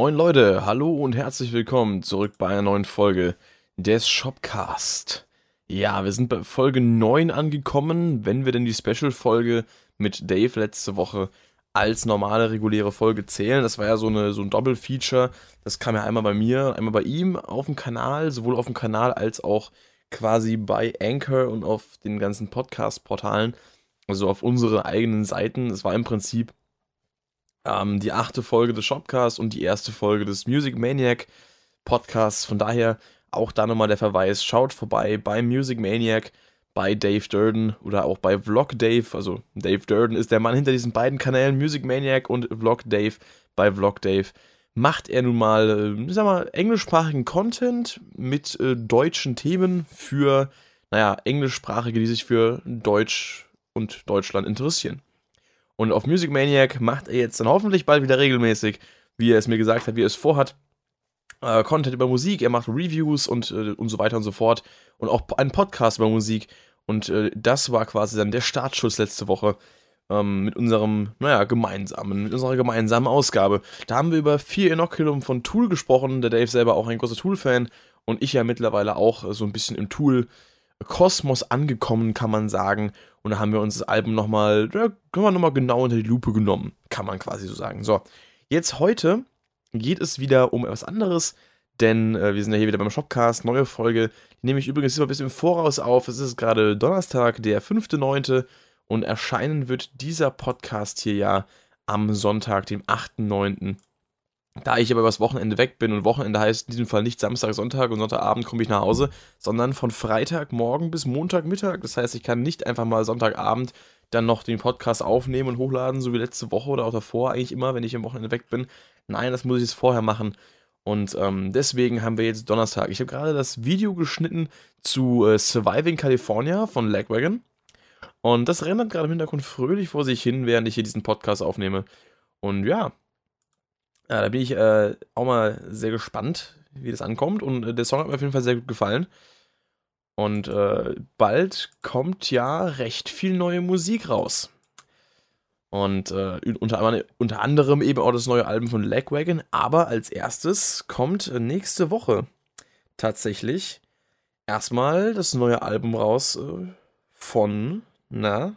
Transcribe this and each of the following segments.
Moin Leute, hallo und herzlich willkommen zurück bei einer neuen Folge des Shopcast. Ja, wir sind bei Folge 9 angekommen, wenn wir denn die Special-Folge mit Dave letzte Woche als normale, reguläre Folge zählen. Das war ja so, eine, so ein Doppel-Feature. Das kam ja einmal bei mir, einmal bei ihm auf dem Kanal, sowohl auf dem Kanal als auch quasi bei Anchor und auf den ganzen Podcast-Portalen, also auf unsere eigenen Seiten. Es war im Prinzip ähm, die achte Folge des Shopcasts und die erste Folge des Music Maniac Podcasts. Von daher auch da nochmal der Verweis, schaut vorbei bei Music Maniac, bei Dave Durden oder auch bei Vlog Dave. Also Dave Durden ist der Mann hinter diesen beiden Kanälen, Music Maniac und Vlog Dave. Bei Vlog Dave macht er nun mal, äh, sag mal, englischsprachigen Content mit äh, deutschen Themen für, naja, englischsprachige, die sich für Deutsch und Deutschland interessieren. Und auf Music Maniac macht er jetzt dann hoffentlich bald wieder regelmäßig, wie er es mir gesagt hat, wie er es vorhat. Äh, Content über Musik, er macht Reviews und, äh, und so weiter und so fort. Und auch einen Podcast über Musik. Und äh, das war quasi dann der Startschuss letzte Woche ähm, mit unserem, naja, gemeinsamen, mit unserer gemeinsamen Ausgabe. Da haben wir über vier Inoculum von Tool gesprochen. Der Dave selber auch ein großer Tool-Fan. Und ich ja mittlerweile auch so ein bisschen im Tool-Kosmos angekommen, kann man sagen. Und da haben wir uns das Album nochmal, da können wir nochmal genau unter die Lupe genommen, kann man quasi so sagen. So, jetzt heute geht es wieder um etwas anderes, denn äh, wir sind ja hier wieder beim Shopcast, neue Folge. Die nehme ich übrigens immer ein bisschen im Voraus auf. Es ist gerade Donnerstag, der 5.9. und erscheinen wird dieser Podcast hier ja am Sonntag, dem 8.9. Da ich aber übers Wochenende weg bin und Wochenende heißt in diesem Fall nicht Samstag, Sonntag und Sonntagabend komme ich nach Hause, sondern von Freitagmorgen bis Montagmittag. Das heißt, ich kann nicht einfach mal Sonntagabend dann noch den Podcast aufnehmen und hochladen, so wie letzte Woche oder auch davor eigentlich immer, wenn ich am Wochenende weg bin. Nein, das muss ich jetzt vorher machen. Und ähm, deswegen haben wir jetzt Donnerstag. Ich habe gerade das Video geschnitten zu äh, Surviving California von Lagwagon. Und das rendert gerade im Hintergrund fröhlich vor sich hin, während ich hier diesen Podcast aufnehme. Und ja, ja, da bin ich äh, auch mal sehr gespannt, wie das ankommt. Und äh, der Song hat mir auf jeden Fall sehr gut gefallen. Und äh, bald kommt ja recht viel neue Musik raus. Und äh, unter, unter, anderem eben auch das neue Album von Lagwagon. Aber als erstes kommt nächste Woche tatsächlich erstmal das neue Album raus äh, von, na,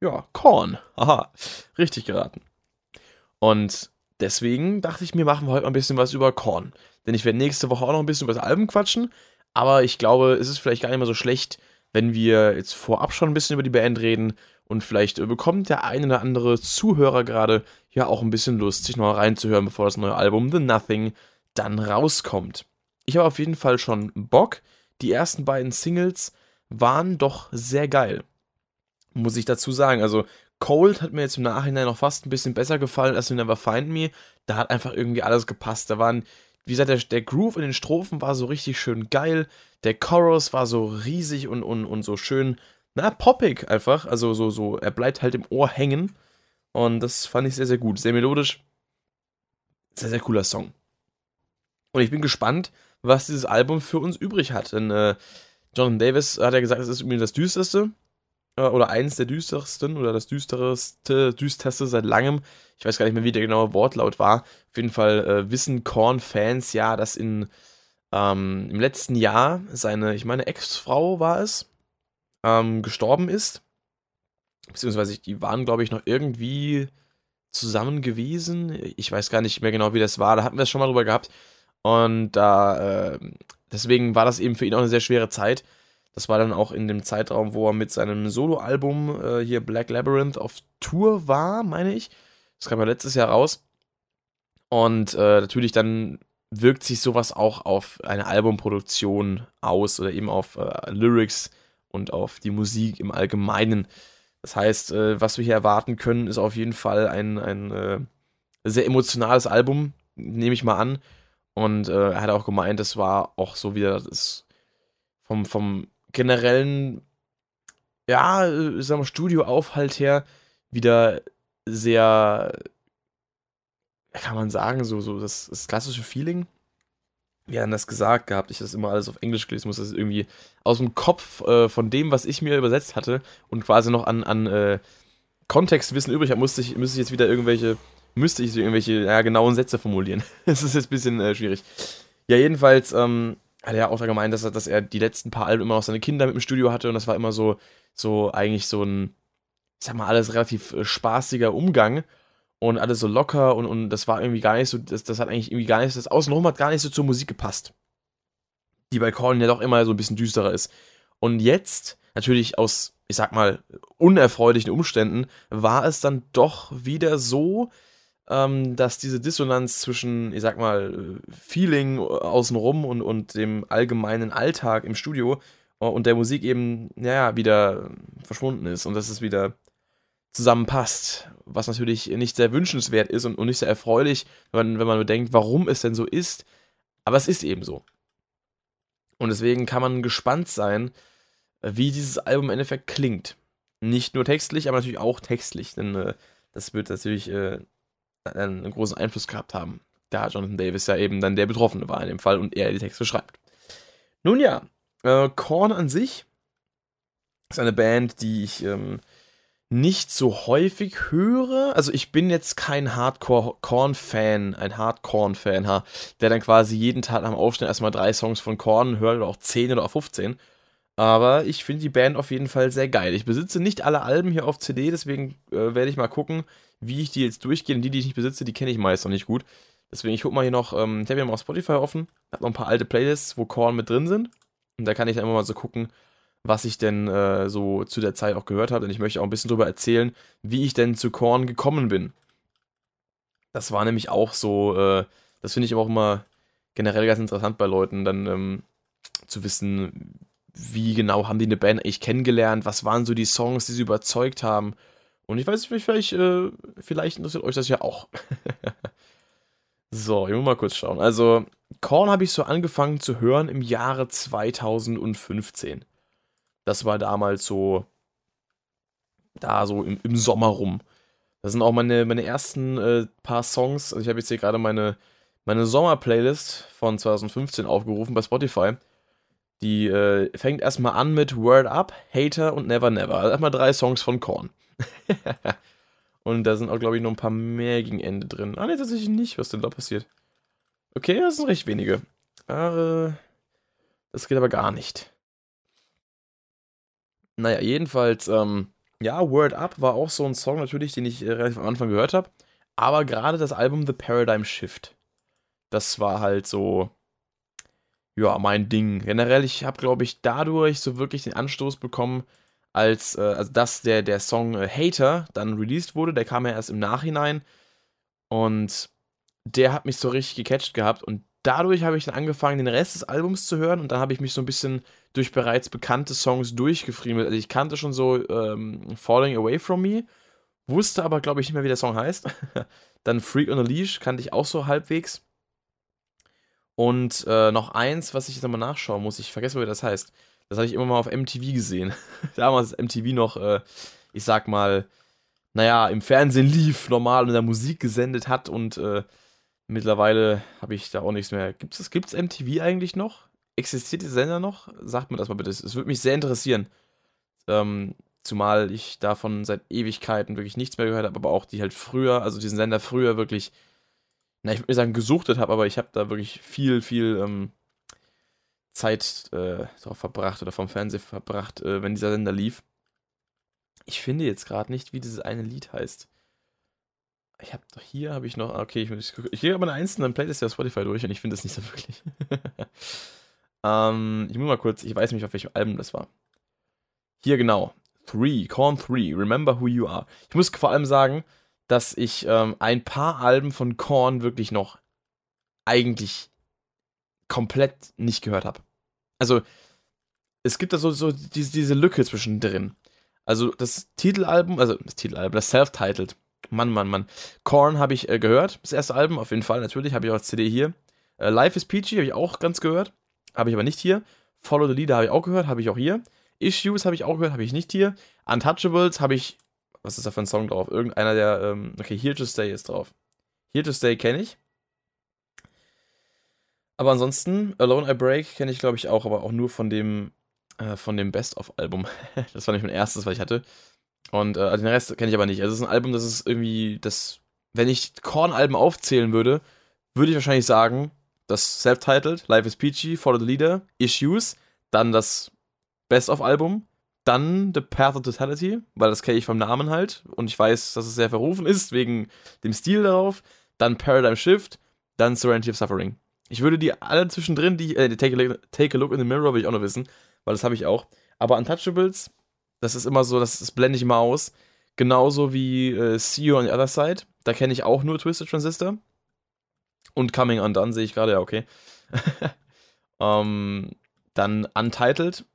ja, Korn. Aha, richtig geraten. Und Deswegen dachte ich mir, machen wir heute mal ein bisschen was über Korn. Denn ich werde nächste Woche auch noch ein bisschen über das Album quatschen. Aber ich glaube, es ist vielleicht gar nicht mal so schlecht, wenn wir jetzt vorab schon ein bisschen über die Band reden. Und vielleicht bekommt der eine oder andere Zuhörer gerade ja auch ein bisschen Lust, sich noch reinzuhören, bevor das neue Album The Nothing dann rauskommt. Ich habe auf jeden Fall schon Bock. Die ersten beiden Singles waren doch sehr geil. Muss ich dazu sagen. Also Cold hat mir jetzt im Nachhinein noch fast ein bisschen besser gefallen als Never Find Me. Da hat einfach irgendwie alles gepasst. Da waren, wie gesagt, der, der Groove in den Strophen war so richtig schön geil. Der Chorus war so riesig und, und, und so schön, na, poppig einfach. Also so, so, er bleibt halt im Ohr hängen. Und das fand ich sehr, sehr gut. Sehr melodisch. Sehr, sehr cooler Song. Und ich bin gespannt, was dieses Album für uns übrig hat. Denn äh, Jonathan Davis hat ja gesagt, es ist irgendwie das düsterste. Äh, oder eins der düstersten oder das düsterste, düsterste seit langem. Ich weiß gar nicht mehr, wie der genaue Wortlaut war. Auf jeden Fall äh, wissen Korn-Fans ja, dass in, ähm, im letzten Jahr seine, ich meine, Ex-Frau war es, ähm, gestorben ist. Beziehungsweise die waren, glaube ich, noch irgendwie zusammen gewesen. Ich weiß gar nicht mehr genau, wie das war. Da hatten wir es schon mal drüber gehabt. Und äh, deswegen war das eben für ihn auch eine sehr schwere Zeit. Das war dann auch in dem Zeitraum, wo er mit seinem Soloalbum äh, hier Black Labyrinth auf Tour war, meine ich. Das kam ja letztes Jahr raus. Und äh, natürlich dann wirkt sich sowas auch auf eine Albumproduktion aus oder eben auf äh, Lyrics und auf die Musik im Allgemeinen. Das heißt, äh, was wir hier erwarten können, ist auf jeden Fall ein, ein äh, sehr emotionales Album, nehme ich mal an. Und äh, er hat auch gemeint, das war auch so wieder das vom, vom generellen, ja, äh, sagen wir, Studioaufhalt her wieder sehr, kann man sagen, so, so das, das klassische Feeling. Wir haben das gesagt gehabt, ich das immer alles auf Englisch gelesen muss, das irgendwie aus dem Kopf äh, von dem, was ich mir übersetzt hatte und quasi noch an, an äh, Kontextwissen übrig habe, musste ich, müsste ich jetzt wieder irgendwelche müsste ich so irgendwelche ja, genauen Sätze formulieren. das ist jetzt ein bisschen äh, schwierig. Ja, jedenfalls ähm, hat er auch da gemeint, dass er, dass er die letzten paar Alben immer noch seine Kinder mit im Studio hatte und das war immer so, so eigentlich so ein, ich sag mal, alles relativ äh, spaßiger Umgang und alles so locker und, und das war irgendwie gar nicht so, das, das hat eigentlich irgendwie gar nicht, das Außenrum hat gar nicht so zur Musik gepasst. Die bei Colin ja doch immer so ein bisschen düsterer ist. Und jetzt, natürlich aus, ich sag mal, unerfreulichen Umständen, war es dann doch wieder so, ähm, dass diese Dissonanz zwischen, ich sag mal, Feeling außenrum und, und dem allgemeinen Alltag im Studio äh, und der Musik eben, naja, wieder verschwunden ist und dass es wieder zusammenpasst, was natürlich nicht sehr wünschenswert ist und, und nicht sehr erfreulich, wenn wenn man bedenkt, warum es denn so ist. Aber es ist eben so. Und deswegen kann man gespannt sein, wie dieses Album im Endeffekt klingt. Nicht nur textlich, aber natürlich auch textlich, denn äh, das wird natürlich äh, einen großen Einfluss gehabt haben, da Jonathan Davis ja eben dann der Betroffene war in dem Fall und er die Texte schreibt. Nun ja, äh, Korn an sich ist eine Band, die ich ähm, nicht so häufig höre. Also ich bin jetzt kein Hardcore-Korn-Fan, ein Hardcore-Fan, der dann quasi jeden Tag am Aufstehen erstmal drei Songs von Korn hört oder auch 10 oder auch 15. Aber ich finde die Band auf jeden Fall sehr geil. Ich besitze nicht alle Alben hier auf CD, deswegen äh, werde ich mal gucken, wie ich die jetzt durchgehe. Und die, die ich nicht besitze, die kenne ich meist noch nicht gut. Deswegen, ich gucke mal hier noch, ähm, ich habe hier mal auf Spotify offen, habe noch ein paar alte Playlists, wo Korn mit drin sind. Und da kann ich dann immer mal so gucken, was ich denn äh, so zu der Zeit auch gehört habe. Denn ich möchte auch ein bisschen darüber erzählen, wie ich denn zu Korn gekommen bin. Das war nämlich auch so, äh, das finde ich aber auch immer generell ganz interessant bei Leuten, dann ähm, zu wissen, wie genau haben die eine Band eigentlich kennengelernt, was waren so die Songs, die sie überzeugt haben. Und ich weiß, vielleicht, äh, vielleicht interessiert euch das ja auch. so, ich muss mal kurz schauen. Also, Korn habe ich so angefangen zu hören im Jahre 2015. Das war damals so, da so im, im Sommer rum. Das sind auch meine, meine ersten äh, paar Songs. Also ich habe jetzt hier gerade meine, meine Sommer-Playlist von 2015 aufgerufen bei Spotify. Die äh, fängt erstmal an mit Word Up, Hater und Never Never. Also erstmal drei Songs von Korn. und da sind auch, glaube ich, noch ein paar mehr gegen Ende drin. Ah, ne, tatsächlich nicht. Was denn da passiert? Okay, das sind recht wenige. Äh, das geht aber gar nicht. Naja, jedenfalls, ähm, ja, Word Up war auch so ein Song natürlich, den ich äh, relativ am Anfang gehört habe. Aber gerade das Album The Paradigm Shift, das war halt so, ja, mein Ding. Generell, ich habe, glaube ich, dadurch so wirklich den Anstoß bekommen, als, äh, also dass der, der Song äh, Hater dann released wurde. Der kam ja erst im Nachhinein. Und der hat mich so richtig gecatcht gehabt. Und dadurch habe ich dann angefangen, den Rest des Albums zu hören. Und dann habe ich mich so ein bisschen durch bereits bekannte Songs durchgefriemelt. Also ich kannte schon so ähm, Falling Away From Me, wusste aber, glaube ich, nicht mehr, wie der Song heißt. dann Freak on a Leash kannte ich auch so halbwegs. Und äh, noch eins, was ich jetzt nochmal nachschauen muss, ich vergesse, wie das heißt. Das habe ich immer mal auf MTV gesehen. Damals MTV noch, äh, ich sag mal, naja, im Fernsehen lief, normal in der Musik gesendet hat und äh, mittlerweile habe ich da auch nichts mehr. Gibt es gibt's MTV eigentlich noch? Existiert dieser Sender noch? Sagt mir das mal bitte. Es würde mich sehr interessieren. Ähm, zumal ich davon seit Ewigkeiten wirklich nichts mehr gehört habe, aber auch die halt früher, also diesen Sender früher wirklich na, ich würde sagen, gesuchtet habe, aber ich habe da wirklich viel, viel ähm, Zeit äh, drauf verbracht oder vom Fernseher verbracht, äh, wenn dieser Sender lief. Ich finde jetzt gerade nicht, wie dieses eine Lied heißt. Ich habe doch hier, habe ich noch, okay, ich, ich, ich gehe aber eine einzelne Playlist auf Spotify durch und ich finde das nicht so wirklich. ähm, ich muss mal kurz, ich weiß nicht, auf welchem Album das war. Hier genau. Three, Corn 3, Remember Who You Are. Ich muss vor allem sagen, dass ich ähm, ein paar Alben von Korn wirklich noch eigentlich komplett nicht gehört habe. Also, es gibt da so, so diese, diese Lücke zwischendrin. Also, das Titelalbum, also das Titelalbum, das Self-Titled. Mann, Mann, Mann. Korn habe ich äh, gehört, das erste Album, auf jeden Fall, natürlich, habe ich auch als CD hier. Äh, Life is Peachy habe ich auch ganz gehört, habe ich aber nicht hier. Follow the Leader habe ich auch gehört, habe ich auch hier. Issues habe ich auch gehört, habe ich nicht hier. Untouchables habe ich was ist da für ein Song drauf? Irgendeiner der, ähm, okay, Here to Stay ist drauf. Here to Stay kenne ich. Aber ansonsten, Alone I Break kenne ich, glaube ich, auch, aber auch nur von dem, äh, dem Best-of-Album. das war nicht mein erstes, was ich hatte. Und äh, also den Rest kenne ich aber nicht. Also es ist ein Album, das ist irgendwie, das wenn ich Korn-Alben aufzählen würde, würde ich wahrscheinlich sagen, das Self-Titled, Life is Peachy, Follow the Leader, Issues, dann das Best-of-Album, dann The Path of Totality, weil das kenne ich vom Namen halt und ich weiß, dass es sehr verrufen ist, wegen dem Stil darauf, dann Paradigm Shift, dann Serenity of Suffering. Ich würde die alle zwischendrin, die, äh, take, a, take a Look in the Mirror, will ich auch noch wissen, weil das habe ich auch. Aber Untouchables, das ist immer so, das, das blende ich immer aus. Genauso wie äh, See You on the Other Side. Da kenne ich auch nur Twisted Transistor. Und Coming Undone sehe ich gerade, ja, okay. ähm, dann Untitled.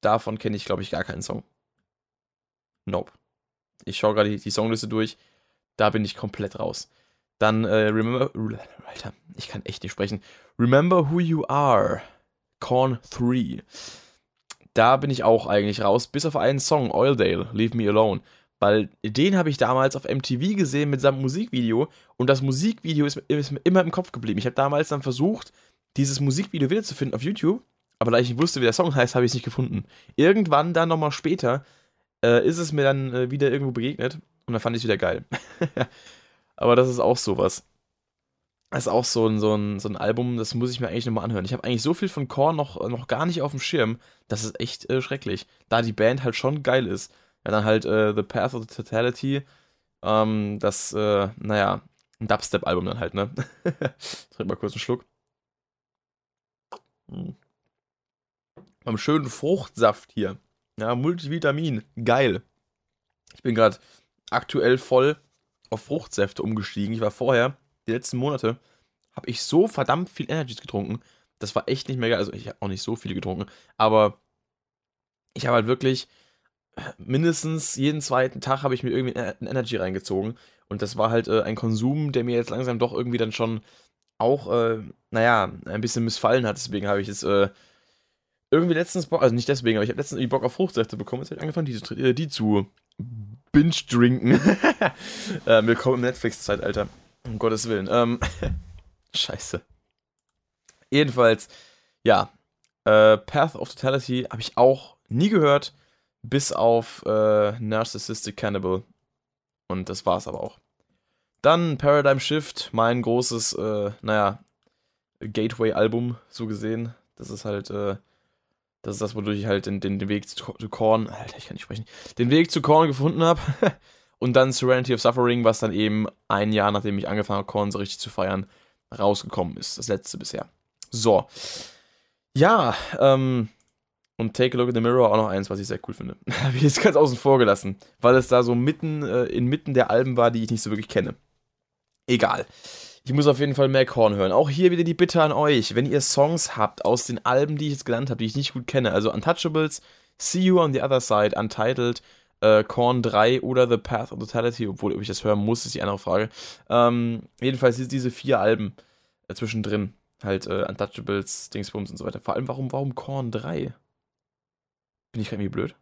Davon kenne ich, glaube ich, gar keinen Song. Nope. Ich schaue gerade die, die, Songliste durch. Da bin ich komplett raus. Dann äh, Remember. Alter, ich kann echt nicht sprechen. Remember Who You Are. Corn 3. Da bin ich auch eigentlich raus, bis auf einen Song, Oildale, Leave Me Alone. Weil den habe ich damals auf MTV gesehen mit seinem Musikvideo und das Musikvideo ist, ist mir immer im Kopf geblieben. Ich habe damals dann versucht, dieses Musikvideo wiederzufinden auf YouTube, aber da ich nicht wusste, wie der Song heißt, habe ich es nicht gefunden. Irgendwann dann nochmal später äh, ist es mir dann äh, wieder irgendwo begegnet und dann fand ich es wieder geil. aber das ist auch sowas. Das ist auch so ein, so, ein, so ein Album, das muss ich mir eigentlich nochmal anhören. Ich habe eigentlich so viel von Korn noch, noch gar nicht auf dem Schirm. Das ist echt äh, schrecklich. Da die Band halt schon geil ist. Ja, dann halt äh, The Path of the Totality. Ähm, das, äh, naja, ein Dubstep-Album dann halt, ne? Trink mal kurz einen Schluck. Hm. Beim schönen Fruchtsaft hier. Ja, Multivitamin. Geil. Ich bin gerade aktuell voll auf Fruchtsäfte umgestiegen. Ich war vorher, die letzten Monate, habe ich so verdammt viel Energies getrunken. Das war echt nicht mehr geil. Also ich habe auch nicht so viele getrunken, aber ich habe halt wirklich mindestens jeden zweiten Tag habe ich mir irgendwie ein Energy reingezogen. Und das war halt äh, ein Konsum, der mir jetzt langsam doch irgendwie dann schon auch, äh, naja, ein bisschen missfallen hat. Deswegen habe ich jetzt äh, irgendwie letztens Bock, also nicht deswegen, aber ich habe letztens irgendwie Bock auf Fruchtsäfte bekommen. Jetzt habe ich angefangen, die, äh, die zu binge-drinken. äh, willkommen im Netflix-Zeitalter. Um Gottes Willen. Ähm, scheiße. Jedenfalls, ja, äh, Path of Totality habe ich auch nie gehört bis auf äh, Narcissistic Cannibal. Und das war's aber auch. Dann Paradigm Shift, mein großes, äh, naja, Gateway-Album, so gesehen. Das ist halt, äh, das ist das, wodurch ich halt den, den, den Weg zu, Korn, Alter, ich kann nicht sprechen, den Weg zu Korn gefunden habe. Und dann Serenity of Suffering, was dann eben ein Jahr, nachdem ich angefangen habe, Korn so richtig zu feiern, rausgekommen ist. Das letzte bisher. So. Ja, ähm, und Take a Look in the Mirror auch noch eins, was ich sehr cool finde. Habe ich jetzt ganz außen vor gelassen, weil es da so mitten, äh, inmitten der Alben war, die ich nicht so wirklich kenne. Egal. Ich muss auf jeden Fall mehr Korn hören. Auch hier wieder die Bitte an euch, wenn ihr Songs habt aus den Alben, die ich jetzt genannt habe, die ich nicht gut kenne, also Untouchables, See You on the Other Side, Untitled, äh, Korn 3 oder The Path of Totality, obwohl ob ich das hören muss, ist die andere Frage. Ähm, jedenfalls diese vier Alben äh, zwischendrin. Halt äh, Untouchables, Dingsbums und so weiter. Vor allem, warum, warum Korn 3? Bin ich irgendwie blöd?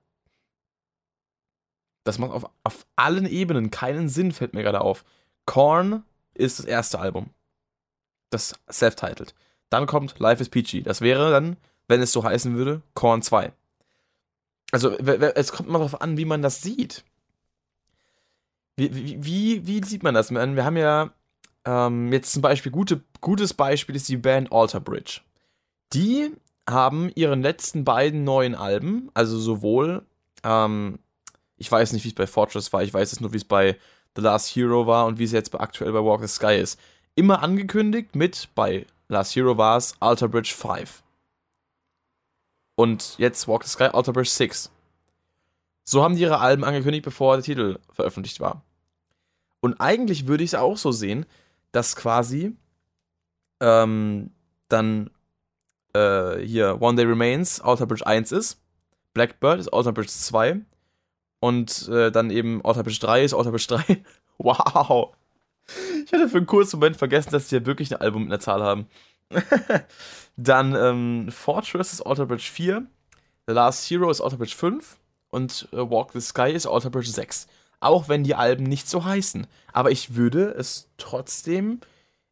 Das macht auf, auf allen Ebenen keinen Sinn, fällt mir gerade auf. Korn ist das erste Album. Das self-titled. Dann kommt Life is Peachy. Das wäre dann, wenn es so heißen würde, Korn 2. Also, es kommt immer darauf an, wie man das sieht. Wie, wie, wie, wie sieht man das? Wir haben ja ähm, jetzt zum Beispiel, gute, gutes Beispiel ist die Band Alter Bridge. Die haben ihren letzten beiden neuen Alben, also sowohl, ähm, ich weiß nicht, wie es bei Fortress war, ich weiß es nur, wie es bei The Last Hero war und wie es jetzt aktuell bei Walk the Sky ist, immer angekündigt mit, bei Last Hero war es Alter Bridge 5. Und jetzt Walk the Sky, Alter Bridge 6. So haben die ihre Alben angekündigt, bevor der Titel veröffentlicht war. Und eigentlich würde ich es auch so sehen, dass quasi ähm, dann äh, hier One Day Remains Outer Bridge 1 ist. Blackbird ist Outer Bridge 2. Und äh, dann eben Bridge 3 ist Bridge 3. wow. Ich hatte für einen kurzen Moment vergessen, dass die ja wirklich ein Album mit einer Zahl haben. dann ähm, Fortress ist Outer Bridge 4. The Last Hero ist Outer Bridge 5. Und äh, Walk the Sky ist Outer Bridge 6. Auch wenn die Alben nicht so heißen. Aber ich würde es trotzdem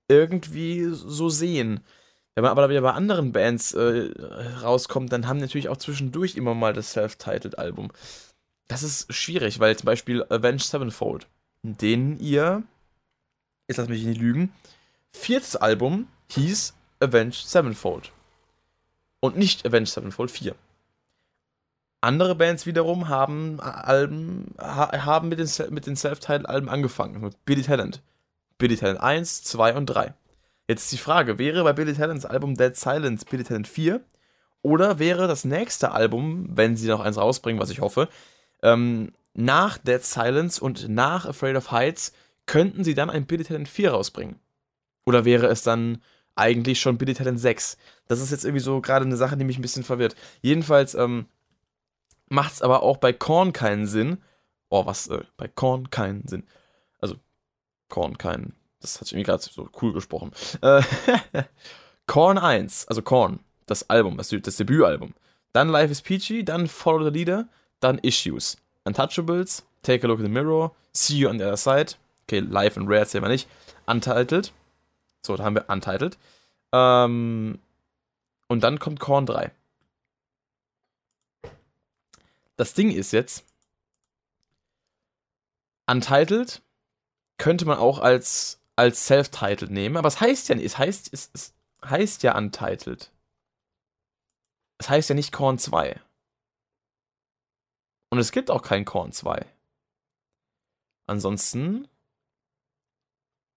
irgendwie so sehen. Wenn man aber wieder bei anderen Bands äh, rauskommt, dann haben natürlich auch zwischendurch immer mal das Self-Titled-Album. Das ist schwierig, weil zum Beispiel Avenged Sevenfold, den ihr jetzt lass mich nicht lügen, viertes Album hieß Avenged Sevenfold. Und nicht Avenged Sevenfold 4. Andere Bands wiederum haben Alben, haben mit den, mit den Self-Titled-Alben angefangen. Mit Billy Talent. Billy Talent 1, 2 und 3. Jetzt ist die Frage, wäre bei Billy Talents Album Dead Silence Billy Talent 4 oder wäre das nächste Album, wenn sie noch eins rausbringen, was ich hoffe, ähm, nach Dead Silence und nach Afraid of Heights, könnten sie dann ein Billy Talent 4 rausbringen? Oder wäre es dann eigentlich schon Billy Talent 6? Das ist jetzt irgendwie so gerade eine Sache, die mich ein bisschen verwirrt. Jedenfalls ähm, macht es aber auch bei Korn keinen Sinn. Oh, was? Äh, bei Korn keinen Sinn. Also, Korn keinen. Das hat irgendwie gerade so cool gesprochen. Äh, Korn 1, also Korn, das Album, das, das Debütalbum. Dann Life is Peachy, dann Follow the Leader, dann Issues. Untouchables, Take a Look in the Mirror, See You on the Other Side. Okay, Live and Rare zählen wir nicht. Untitled. So, da haben wir Untitled. Ähm, und dann kommt Korn 3. Das Ding ist jetzt, Untitled könnte man auch als, als Self-Titled nehmen, aber es heißt ja nicht, es heißt, es, es heißt ja Untitled. Es heißt ja nicht Korn 2. Und es gibt auch kein Korn 2. Ansonsten.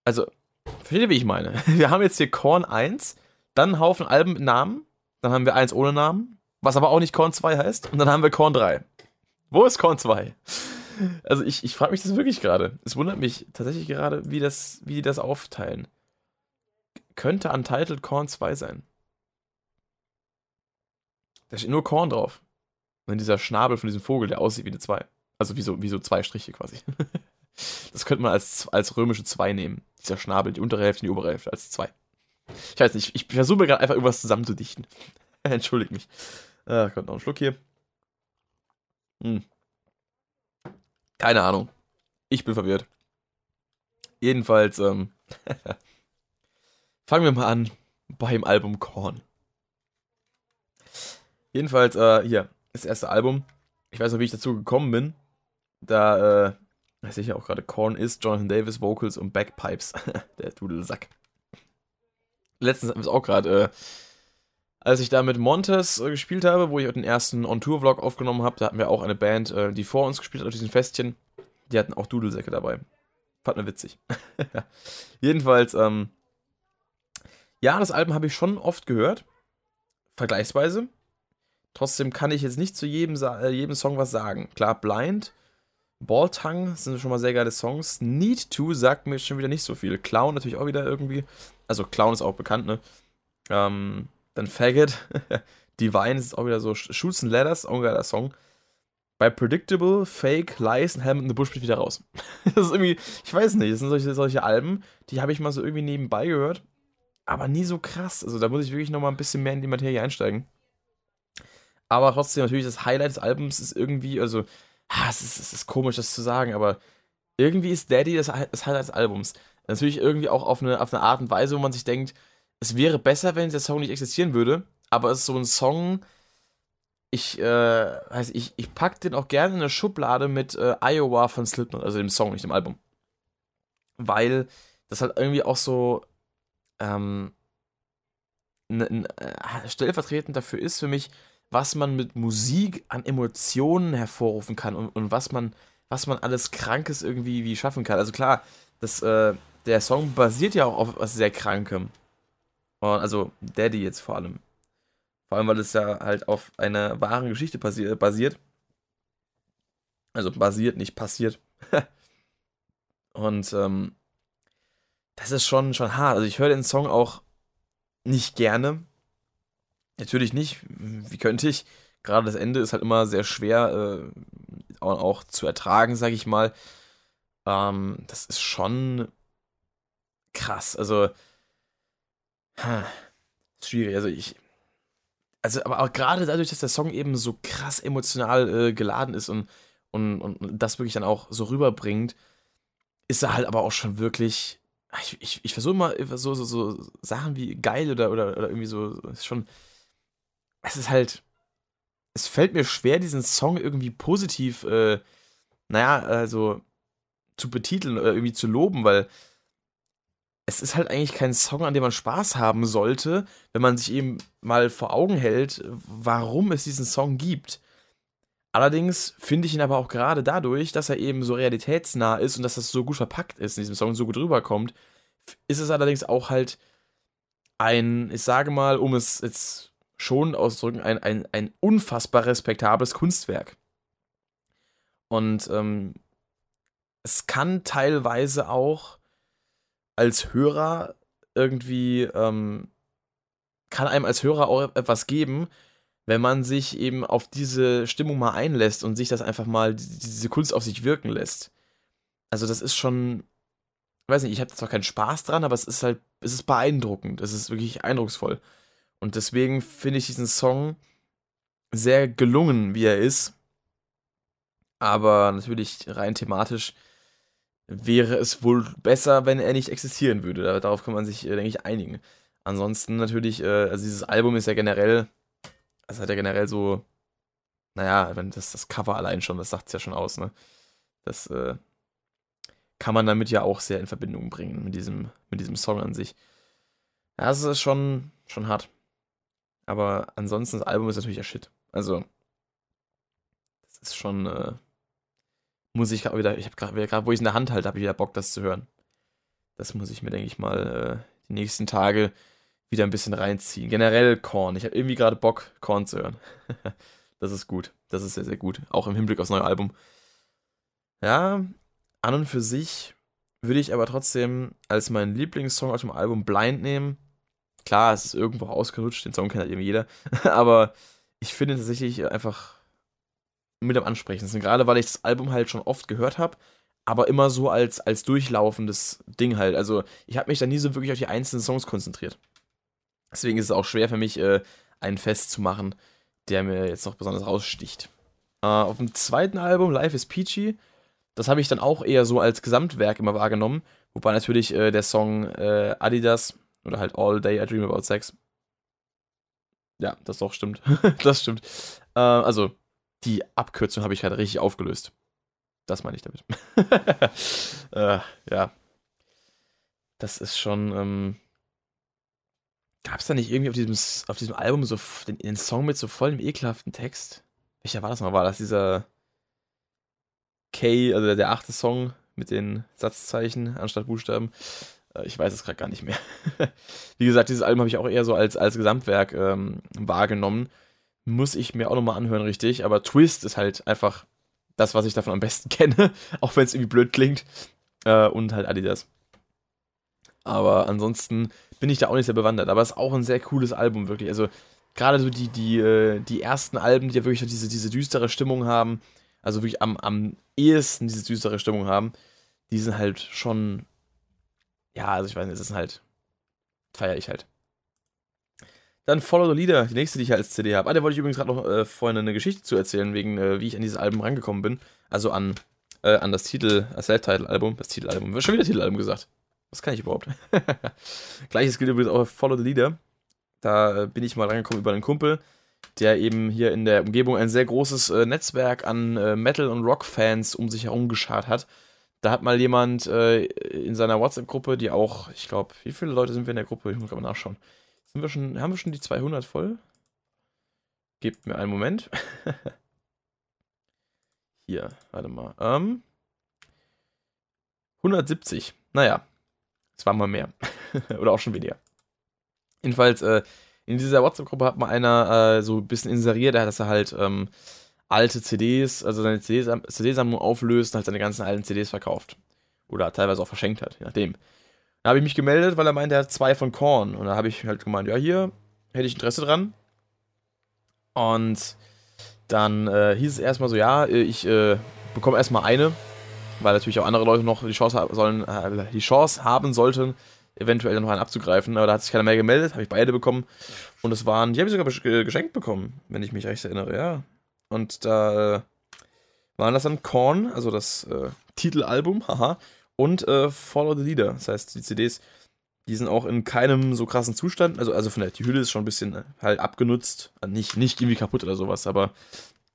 Also, versteht ihr, wie ich meine? Wir haben jetzt hier Korn 1, dann einen Haufen Alben mit Namen, dann haben wir eins ohne Namen, was aber auch nicht Korn 2 heißt, und dann haben wir Korn 3. Wo ist Korn 2? Also ich, ich frage mich das wirklich gerade. Es wundert mich tatsächlich gerade, wie, das, wie die das aufteilen. Könnte Untitled Korn 2 sein. Da steht nur Korn drauf. Und dieser Schnabel von diesem Vogel, der aussieht wie eine 2. Also wie so, wie so zwei Striche quasi. das könnte man als, als römische 2 nehmen. Dieser Schnabel, die untere Hälfte, die obere Hälfte, als 2. Ich weiß nicht, ich, ich versuche gerade einfach irgendwas zusammenzudichten. Entschuldigt mich. Ah, kommt noch ein Schluck hier. Hm. Keine Ahnung. Ich bin verwirrt. Jedenfalls, ähm, fangen wir mal an beim Album Korn. Jedenfalls, äh, hier, das erste Album. Ich weiß noch, wie ich dazu gekommen bin. Da, äh, weiß ich ja auch gerade, Korn ist, Jonathan Davis, Vocals und Backpipes. Der Dudelsack. Letztens haben wir es auch gerade, äh, als ich da mit Montes äh, gespielt habe, wo ich auch den ersten On-Tour-Vlog aufgenommen habe, da hatten wir auch eine Band, äh, die vor uns gespielt hat auf diesen Festchen. Die hatten auch Dudelsäcke dabei. Fand mir witzig. Jedenfalls, ähm, ja, das Album habe ich schon oft gehört. Vergleichsweise. Trotzdem kann ich jetzt nicht zu jedem, äh, jedem Song was sagen. Klar, Blind, Ball Tongue sind schon mal sehr geile Songs. Need to sagt mir schon wieder nicht so viel. Clown natürlich auch wieder irgendwie. Also Clown ist auch bekannt, ne? Ähm, dann Faggot. Divine ist auch wieder so. Shoots and Ladders, auch ein geiler Song. Bei Predictable, Fake, Lies und Helmet in the Bush bin wieder raus. das ist irgendwie, ich weiß nicht, das sind solche, solche Alben, die habe ich mal so irgendwie nebenbei gehört, aber nie so krass. Also da muss ich wirklich nochmal ein bisschen mehr in die Materie einsteigen. Aber trotzdem, natürlich, das Highlight des Albums ist irgendwie, also, es ist, es ist komisch, das zu sagen, aber irgendwie ist Daddy das, das Highlight des Albums. Natürlich irgendwie auch auf eine, auf eine Art und Weise, wo man sich denkt, es wäre besser, wenn der Song nicht existieren würde, aber es ist so ein Song, ich, äh, weiß ich, ich pack den auch gerne in eine Schublade mit äh, Iowa von Slipknot, also dem Song, nicht dem Album. Weil das halt irgendwie auch so, ähm, n, äh, stellvertretend dafür ist für mich, was man mit Musik an Emotionen hervorrufen kann und, und was man, was man alles Krankes irgendwie wie schaffen kann. Also klar, das, äh, der Song basiert ja auch auf was sehr Krankem. Und also Daddy jetzt vor allem. Vor allem, weil es ja halt auf einer wahren Geschichte basiert. Also basiert, nicht passiert. Und ähm, das ist schon, schon hart. Also ich höre den Song auch nicht gerne. Natürlich nicht. Wie könnte ich? Gerade das Ende ist halt immer sehr schwer äh, auch, zu ertragen, sag ich mal. Ähm, das ist schon krass. Also, schwierig. Also ich. Also, aber auch gerade dadurch, dass der Song eben so krass emotional äh, geladen ist und, und, und das wirklich dann auch so rüberbringt, ist er halt aber auch schon wirklich. Ich, ich, ich versuche mal so, so, so Sachen wie geil oder, oder, oder irgendwie so. Schon es ist halt, es fällt mir schwer, diesen Song irgendwie positiv, äh, naja, also zu betiteln oder irgendwie zu loben, weil es ist halt eigentlich kein Song, an dem man Spaß haben sollte, wenn man sich eben mal vor Augen hält, warum es diesen Song gibt. Allerdings finde ich ihn aber auch gerade dadurch, dass er eben so realitätsnah ist und dass das so gut verpackt ist in diesem Song, so gut rüberkommt, ist es allerdings auch halt ein, ich sage mal, um es jetzt schon auszudrücken, ein, ein, ein unfassbar respektables Kunstwerk. Und ähm, es kann teilweise auch als Hörer irgendwie, ähm, kann einem als Hörer auch etwas geben, wenn man sich eben auf diese Stimmung mal einlässt und sich das einfach mal, diese Kunst auf sich wirken lässt. Also das ist schon, ich weiß nicht, ich habe zwar keinen Spaß dran, aber es ist halt, es ist beeindruckend, es ist wirklich eindrucksvoll. Und deswegen finde ich diesen Song sehr gelungen, wie er ist. Aber natürlich rein thematisch wäre es wohl besser, wenn er nicht existieren würde. Darauf kann man sich, äh, denke ich, einigen. Ansonsten natürlich, äh, also dieses Album ist ja generell, es hat ja generell so, naja, wenn das, das Cover allein schon, das sagt es ja schon aus, ne? Das äh, kann man damit ja auch sehr in Verbindung bringen mit diesem, mit diesem Song an sich. Ja, es ist schon, schon hart. Aber ansonsten, das Album ist natürlich ja Shit. Also, das ist schon, äh, muss ich gerade wieder, ich habe gerade, wo ich es in der Hand halte, habe ich wieder Bock, das zu hören. Das muss ich mir, denke ich mal, äh, die nächsten Tage wieder ein bisschen reinziehen. Generell Korn. Ich habe irgendwie gerade Bock, Korn zu hören. das ist gut. Das ist sehr, sehr gut. Auch im Hinblick aufs neue Album. Ja, an und für sich würde ich aber trotzdem als meinen Lieblingssong auf dem Album Blind nehmen. Klar, es ist irgendwo ausgerutscht, den Song kennt halt eben jeder. aber ich finde tatsächlich einfach mit am ansprechendsten. Gerade weil ich das Album halt schon oft gehört habe, aber immer so als, als durchlaufendes Ding halt. Also ich habe mich da nie so wirklich auf die einzelnen Songs konzentriert. Deswegen ist es auch schwer für mich, äh, einen Fest zu machen, der mir jetzt noch besonders raussticht. Äh, auf dem zweiten Album, Life is Peachy, das habe ich dann auch eher so als Gesamtwerk immer wahrgenommen. Wobei natürlich äh, der Song äh, Adidas oder halt All Day I Dream About Sex. Ja, das doch stimmt. das stimmt. Äh, also, die Abkürzung habe ich gerade richtig aufgelöst. Das meine ich damit. äh, ja. Das ist schon. Ähm, Gab es da nicht irgendwie auf diesem, auf diesem Album so den, den Song mit so vollem ekelhaften Text? Welcher war das mal? War das dieser K, also der, der achte Song mit den Satzzeichen anstatt Buchstaben? Äh, ich weiß es gerade gar nicht mehr. Wie gesagt, dieses Album habe ich auch eher so als, als Gesamtwerk ähm, wahrgenommen. Muss ich mir auch nochmal anhören, richtig. Aber Twist ist halt einfach das, was ich davon am besten kenne. auch wenn es irgendwie blöd klingt. Äh, und halt Adidas. Aber ansonsten bin ich da auch nicht sehr bewandert. Aber es ist auch ein sehr cooles Album, wirklich. Also, gerade so die, die, äh, die ersten Alben, die ja wirklich diese, diese düstere Stimmung haben, also wirklich am, am ehesten diese düstere Stimmung haben, die sind halt schon. Ja, also ich weiß nicht, das ist halt. Feiere ich halt. Dann Follow the Leader, die nächste, die ich als CD habe. Ah, da wollte ich übrigens gerade noch äh, vorhin eine Geschichte zu erzählen, wegen äh, wie ich an dieses Album rangekommen bin. Also an, äh, an das Titel, das Self-Title-Album, das Titelalbum. Schon wieder Titelalbum gesagt. Was kann ich überhaupt? Gleiches gilt übrigens auch für Follow the Leader. Da äh, bin ich mal rangekommen über einen Kumpel, der eben hier in der Umgebung ein sehr großes äh, Netzwerk an äh, Metal- und Rock-Fans um sich herum geschart hat. Da hat mal jemand äh, in seiner WhatsApp-Gruppe, die auch, ich glaube, wie viele Leute sind wir in der Gruppe? Ich muss gerade mal nachschauen. Sind wir schon, haben wir schon die 200 voll? Gebt mir einen Moment. Hier, warte mal. Ähm, 170. Naja, es war mal mehr. Oder auch schon weniger. Jedenfalls, äh, in dieser WhatsApp-Gruppe hat mal einer äh, so ein bisschen inseriert, dass er halt ähm, alte CDs, also seine CD-Sammlung auflöst und halt seine ganzen alten CDs verkauft. Oder teilweise auch verschenkt hat, je nachdem. Da habe ich mich gemeldet, weil er meinte, er hat zwei von Korn. Und da habe ich halt gemeint, ja, hier hätte ich Interesse dran. Und dann äh, hieß es erstmal so, ja, ich äh, bekomme erstmal eine weil natürlich auch andere Leute noch die Chance sollen, äh, die Chance haben sollten, eventuell noch einen abzugreifen. Aber da hat sich keiner mehr gemeldet, habe ich beide bekommen. Und es waren, die habe ich sogar geschenkt bekommen, wenn ich mich recht erinnere, ja. Und da äh, waren das dann Korn, also das äh, Titelalbum, haha, und äh, Follow the Leader. Das heißt, die CDs, die sind auch in keinem so krassen Zustand. Also, also von der, die Hülle ist schon ein bisschen äh, halt abgenutzt. Nicht, nicht irgendwie kaputt oder sowas, aber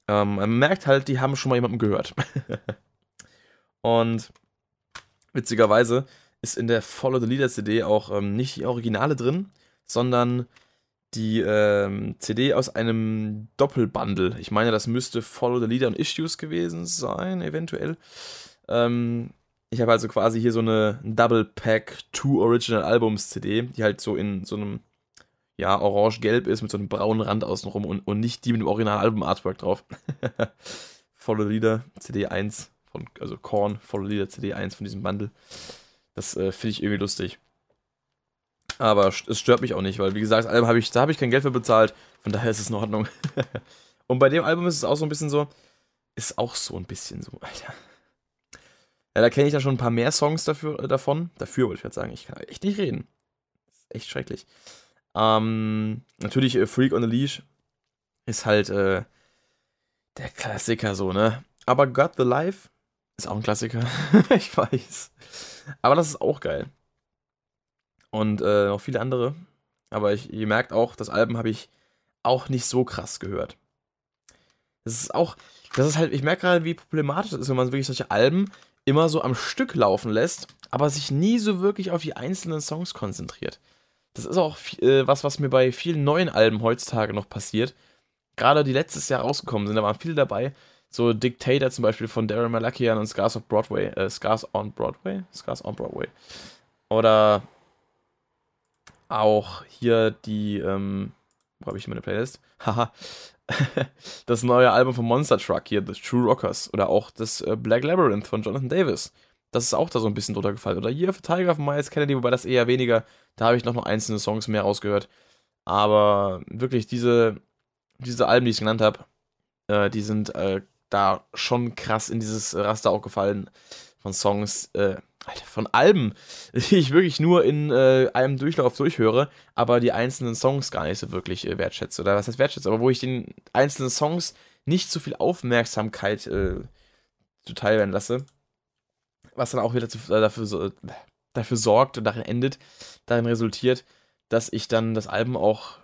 ähm, man merkt halt, die haben schon mal jemandem gehört. Und witzigerweise ist in der Follow the Leader CD auch ähm, nicht die Originale drin, sondern die ähm, CD aus einem Doppelbundle. Ich meine, das müsste Follow the Leader und Issues gewesen sein, eventuell. Ähm, ich habe also quasi hier so eine Double Pack Two Original Albums CD, die halt so in so einem ja, orange-gelb ist mit so einem braunen Rand außenrum und, und nicht die mit dem Original-Album-Artwork drauf. Follow the Leader CD 1 von, also Korn, Follow the Leader CD 1 von diesem Bundle. Das äh, finde ich irgendwie lustig. Aber es stört mich auch nicht, weil wie gesagt, das Album habe ich, da habe ich kein Geld für bezahlt, von daher ist es in Ordnung. und bei dem Album ist es auch so ein bisschen so, ist auch so ein bisschen so, Alter. Ja, da kenne ich ja schon ein paar mehr Songs dafür, äh, davon. Dafür wollte ich jetzt sagen, ich kann echt nicht reden. Ist echt schrecklich. Ähm, natürlich äh, Freak on the Leash ist halt äh, der Klassiker so, ne? Aber Got the Life ist auch ein Klassiker. ich weiß. Aber das ist auch geil und äh, noch viele andere. Aber ich, ihr merkt auch, das Album habe ich auch nicht so krass gehört. Das ist auch, das ist halt, ich merke gerade, wie problematisch das ist, wenn man wirklich solche Alben immer so am Stück laufen lässt, aber sich nie so wirklich auf die einzelnen Songs konzentriert. Das ist auch äh, was, was mir bei vielen neuen Alben heutzutage noch passiert. Gerade die letztes Jahr rausgekommen sind, da waren viele dabei. So Dictator zum Beispiel von Darren Malakian und Scars of Broadway, äh, Scars on Broadway? Scars on Broadway. Oder auch hier die, ähm, wo habe ich meine Playlist? Haha. das neue Album von Monster Truck hier, The True Rockers. Oder auch das äh, Black Labyrinth von Jonathan Davis. Das ist auch da so ein bisschen drunter gefallen. Oder hier für Tiger von Miles Kennedy, wobei das eher weniger, da habe ich noch, noch einzelne Songs mehr rausgehört. Aber wirklich, diese, diese Alben, die ich genannt habe, äh, die sind äh, da schon krass in dieses Raster auch gefallen von Songs, äh, Alter, von Alben, die ich wirklich nur in äh, einem Durchlauf durchhöre, aber die einzelnen Songs gar nicht so wirklich äh, wertschätze. Oder was heißt wertschätze, aber wo ich den einzelnen Songs nicht so viel Aufmerksamkeit äh, zuteil werden lasse. Was dann auch wieder zu, äh, dafür, so, dafür sorgt und darin endet, darin resultiert, dass ich dann das Album auch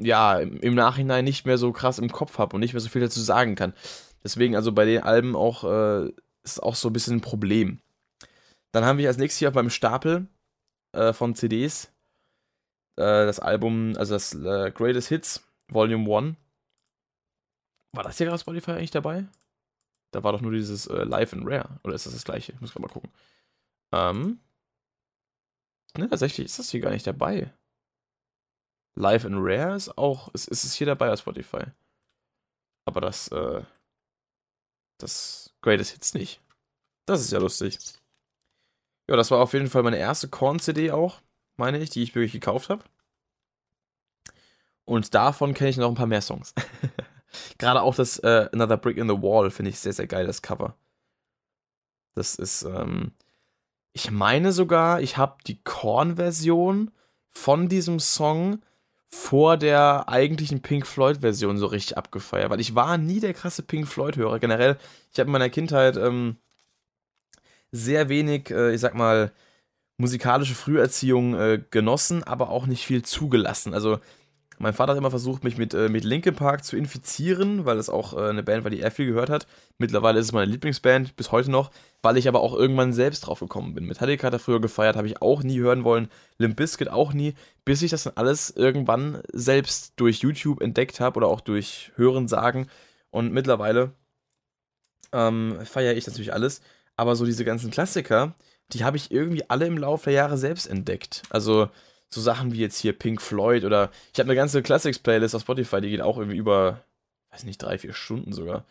ja, im, im Nachhinein nicht mehr so krass im Kopf habe und nicht mehr so viel dazu sagen kann. Deswegen also bei den Alben auch äh, ist auch so ein bisschen ein Problem. Dann haben wir als nächstes hier auf meinem Stapel äh, von CDs äh, das Album, also das äh, Greatest Hits, Volume 1. War das hier gerade Spotify eigentlich dabei? Da war doch nur dieses äh, Live and Rare. Oder ist das das gleiche? Ich muss gerade mal gucken. Ähm. Ne, tatsächlich ist das hier gar nicht dabei. Live and Rare ist auch, ist, ist es hier dabei auf Spotify. Aber das, äh, das Greatest Hits nicht. Das ist ja lustig. Ja, das war auf jeden Fall meine erste Korn-CD auch, meine ich, die ich wirklich gekauft habe. Und davon kenne ich noch ein paar mehr Songs. Gerade auch das äh, Another Brick in the Wall finde ich sehr, sehr geil, das Cover. Das ist, ähm, ich meine sogar, ich habe die Korn-Version von diesem Song vor der eigentlichen Pink Floyd-Version so richtig abgefeiert, weil ich war nie der krasse Pink Floyd-Hörer. Generell, ich habe in meiner Kindheit ähm, sehr wenig, äh, ich sag mal, musikalische Früherziehung äh, genossen, aber auch nicht viel zugelassen. Also mein Vater hat immer versucht, mich mit, äh, mit Linkin Park zu infizieren, weil es auch äh, eine Band war, die er viel gehört hat. Mittlerweile ist es meine Lieblingsband, bis heute noch, weil ich aber auch irgendwann selbst drauf gekommen bin. Metallica hat er früher gefeiert, habe ich auch nie hören wollen. Limp Bizkit auch nie, bis ich das dann alles irgendwann selbst durch YouTube entdeckt habe oder auch durch Hören sagen. Und mittlerweile ähm, feiere ich natürlich alles. Aber so diese ganzen Klassiker, die habe ich irgendwie alle im Laufe der Jahre selbst entdeckt. Also so Sachen wie jetzt hier Pink Floyd oder ich habe eine ganze Classics-Playlist auf Spotify, die geht auch irgendwie über, weiß nicht, drei, vier Stunden sogar.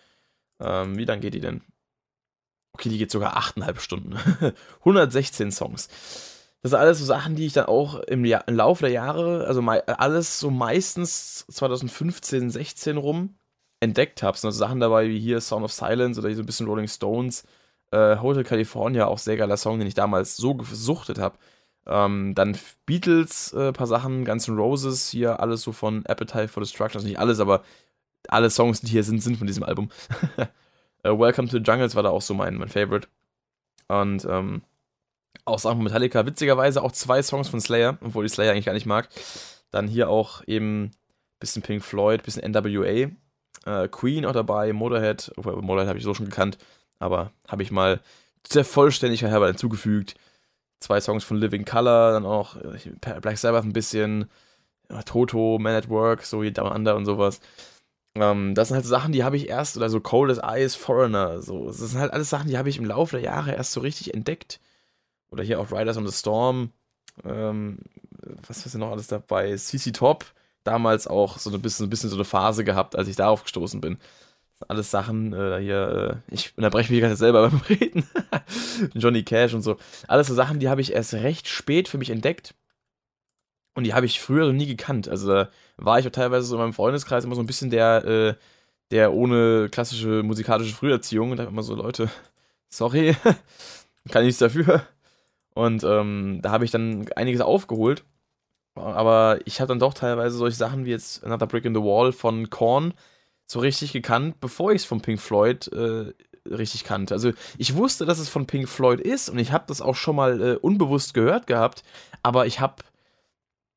Ähm, wie lang geht die denn? Okay, die geht sogar achteinhalb Stunden. 116 Songs. Das sind alles so Sachen, die ich dann auch im, im Laufe der Jahre, also alles so meistens 2015, 16 rum entdeckt habe. Sind also Sachen dabei wie hier Sound of Silence oder hier so ein bisschen Rolling Stones äh, Hotel California, auch sehr geiler Song, den ich damals so gesuchtet habe. Ähm, dann Beatles, äh, paar Sachen, Guns N' Roses, hier alles so von Appetite for Destruction, also nicht alles, aber alle Songs, die hier sind, sind von diesem Album. äh, Welcome to the Jungles war da auch so mein, mein Favorite. Und ähm, auch Sachen von Metallica, witzigerweise auch zwei Songs von Slayer, obwohl ich Slayer eigentlich gar nicht mag. Dann hier auch eben bisschen Pink Floyd, bisschen NWA. Äh, Queen auch dabei, Motorhead, Motorhead habe ich so schon gekannt aber habe ich mal der Vollständigkeit halber hinzugefügt. zwei Songs von Living Color, dann auch äh, Black Sabbath ein bisschen, ja, Toto, Man at Work, so wie Down Under und sowas. Ähm, das sind halt Sachen, die habe ich erst, oder so Cold as Ice, Foreigner, so. Das sind halt alles Sachen, die habe ich im Laufe der Jahre erst so richtig entdeckt. Oder hier auch Riders on the Storm. Ähm, was ist denn noch alles dabei? CC Top, damals auch so ein bisschen, ein bisschen so eine Phase gehabt, als ich darauf gestoßen bin. Alles Sachen, äh, hier, äh, ich unterbreche mich gerade selber beim Reden. Johnny Cash und so. Alles so Sachen, die habe ich erst recht spät für mich entdeckt. Und die habe ich früher noch nie gekannt. Also da war ich auch teilweise so in meinem Freundeskreis immer so ein bisschen der, äh, der ohne klassische musikalische Früherziehung. Und da immer so, Leute, sorry, kann ich nichts dafür. Und ähm, da habe ich dann einiges aufgeholt. Aber ich habe dann doch teilweise solche Sachen wie jetzt Another Brick in the Wall von Korn so richtig gekannt, bevor ich es von Pink Floyd äh, richtig kannte. Also ich wusste, dass es von Pink Floyd ist und ich habe das auch schon mal äh, unbewusst gehört gehabt, aber ich habe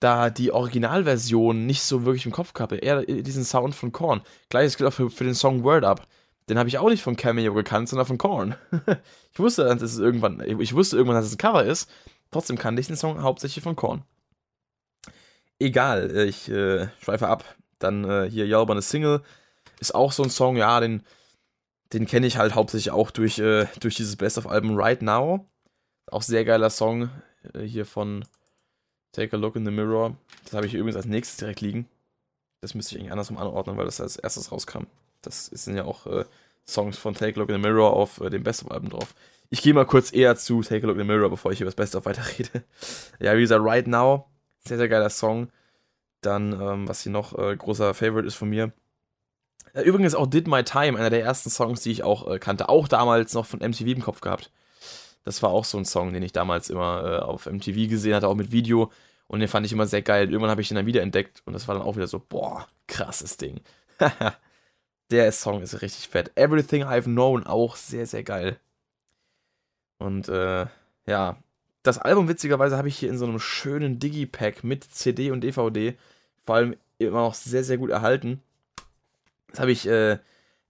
da die Originalversion nicht so wirklich im Kopf gehabt. Eher diesen Sound von Korn. Gleiches gilt auch für, für den Song Word Up. Den habe ich auch nicht von Cameo gekannt, sondern von Korn. ich wusste, dass es irgendwann, ich wusste irgendwann, dass es ein Cover ist. Trotzdem kannte ich den Song hauptsächlich von Korn. Egal, ich äh, schweife ab. Dann äh, hier eine Single. Ist auch so ein Song, ja, den, den kenne ich halt hauptsächlich auch durch, äh, durch dieses Best-of-Album Right Now. Auch sehr geiler Song äh, hier von Take a Look in the Mirror. Das habe ich übrigens als nächstes direkt liegen. Das müsste ich eigentlich andersrum anordnen, weil das als erstes rauskam. Das sind ja auch äh, Songs von Take a Look in the Mirror auf äh, dem Best-of-Album drauf. Ich gehe mal kurz eher zu Take a Look in the Mirror, bevor ich über das Best-of weiterrede. ja, wie gesagt, Right Now, sehr, sehr geiler Song. Dann, ähm, was hier noch äh, großer Favorite ist von mir. Äh, übrigens auch Did My Time, einer der ersten Songs, die ich auch äh, kannte. Auch damals noch von MTV im Kopf gehabt. Das war auch so ein Song, den ich damals immer äh, auf MTV gesehen hatte, auch mit Video. Und den fand ich immer sehr geil. Irgendwann habe ich den dann wieder entdeckt und das war dann auch wieder so, boah, krasses Ding. Der Song ist richtig fett. Everything I've Known auch sehr, sehr geil. Und äh, ja, das Album witzigerweise habe ich hier in so einem schönen Digipack mit CD und DVD. Vor allem immer noch sehr, sehr gut erhalten. Das habe ich äh,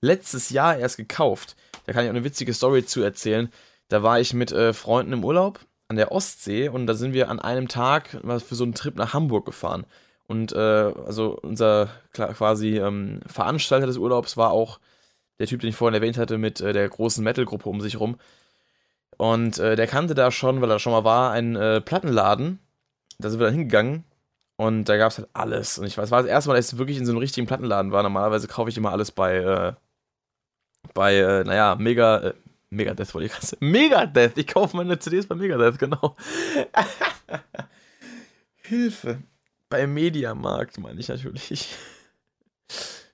letztes Jahr erst gekauft. Da kann ich auch eine witzige Story zu erzählen. Da war ich mit äh, Freunden im Urlaub an der Ostsee und da sind wir an einem Tag für so einen Trip nach Hamburg gefahren. Und äh, also unser quasi ähm, Veranstalter des Urlaubs war auch der Typ, den ich vorhin erwähnt hatte, mit äh, der großen Metal-Gruppe um sich rum. Und äh, der kannte da schon, weil er schon mal war, einen äh, Plattenladen. Da sind wir dann hingegangen und da gab es halt alles. Und ich weiß, war das erste Mal, dass ich wirklich in so einem richtigen Plattenladen war. Normalerweise kaufe ich immer alles bei, äh, bei, äh, naja, Mega, Megadeth wollte ich gerade sagen. Megadeth! Ich kaufe meine CDs bei Megadeth, genau. Hilfe. Bei Mediamarkt meine ich natürlich.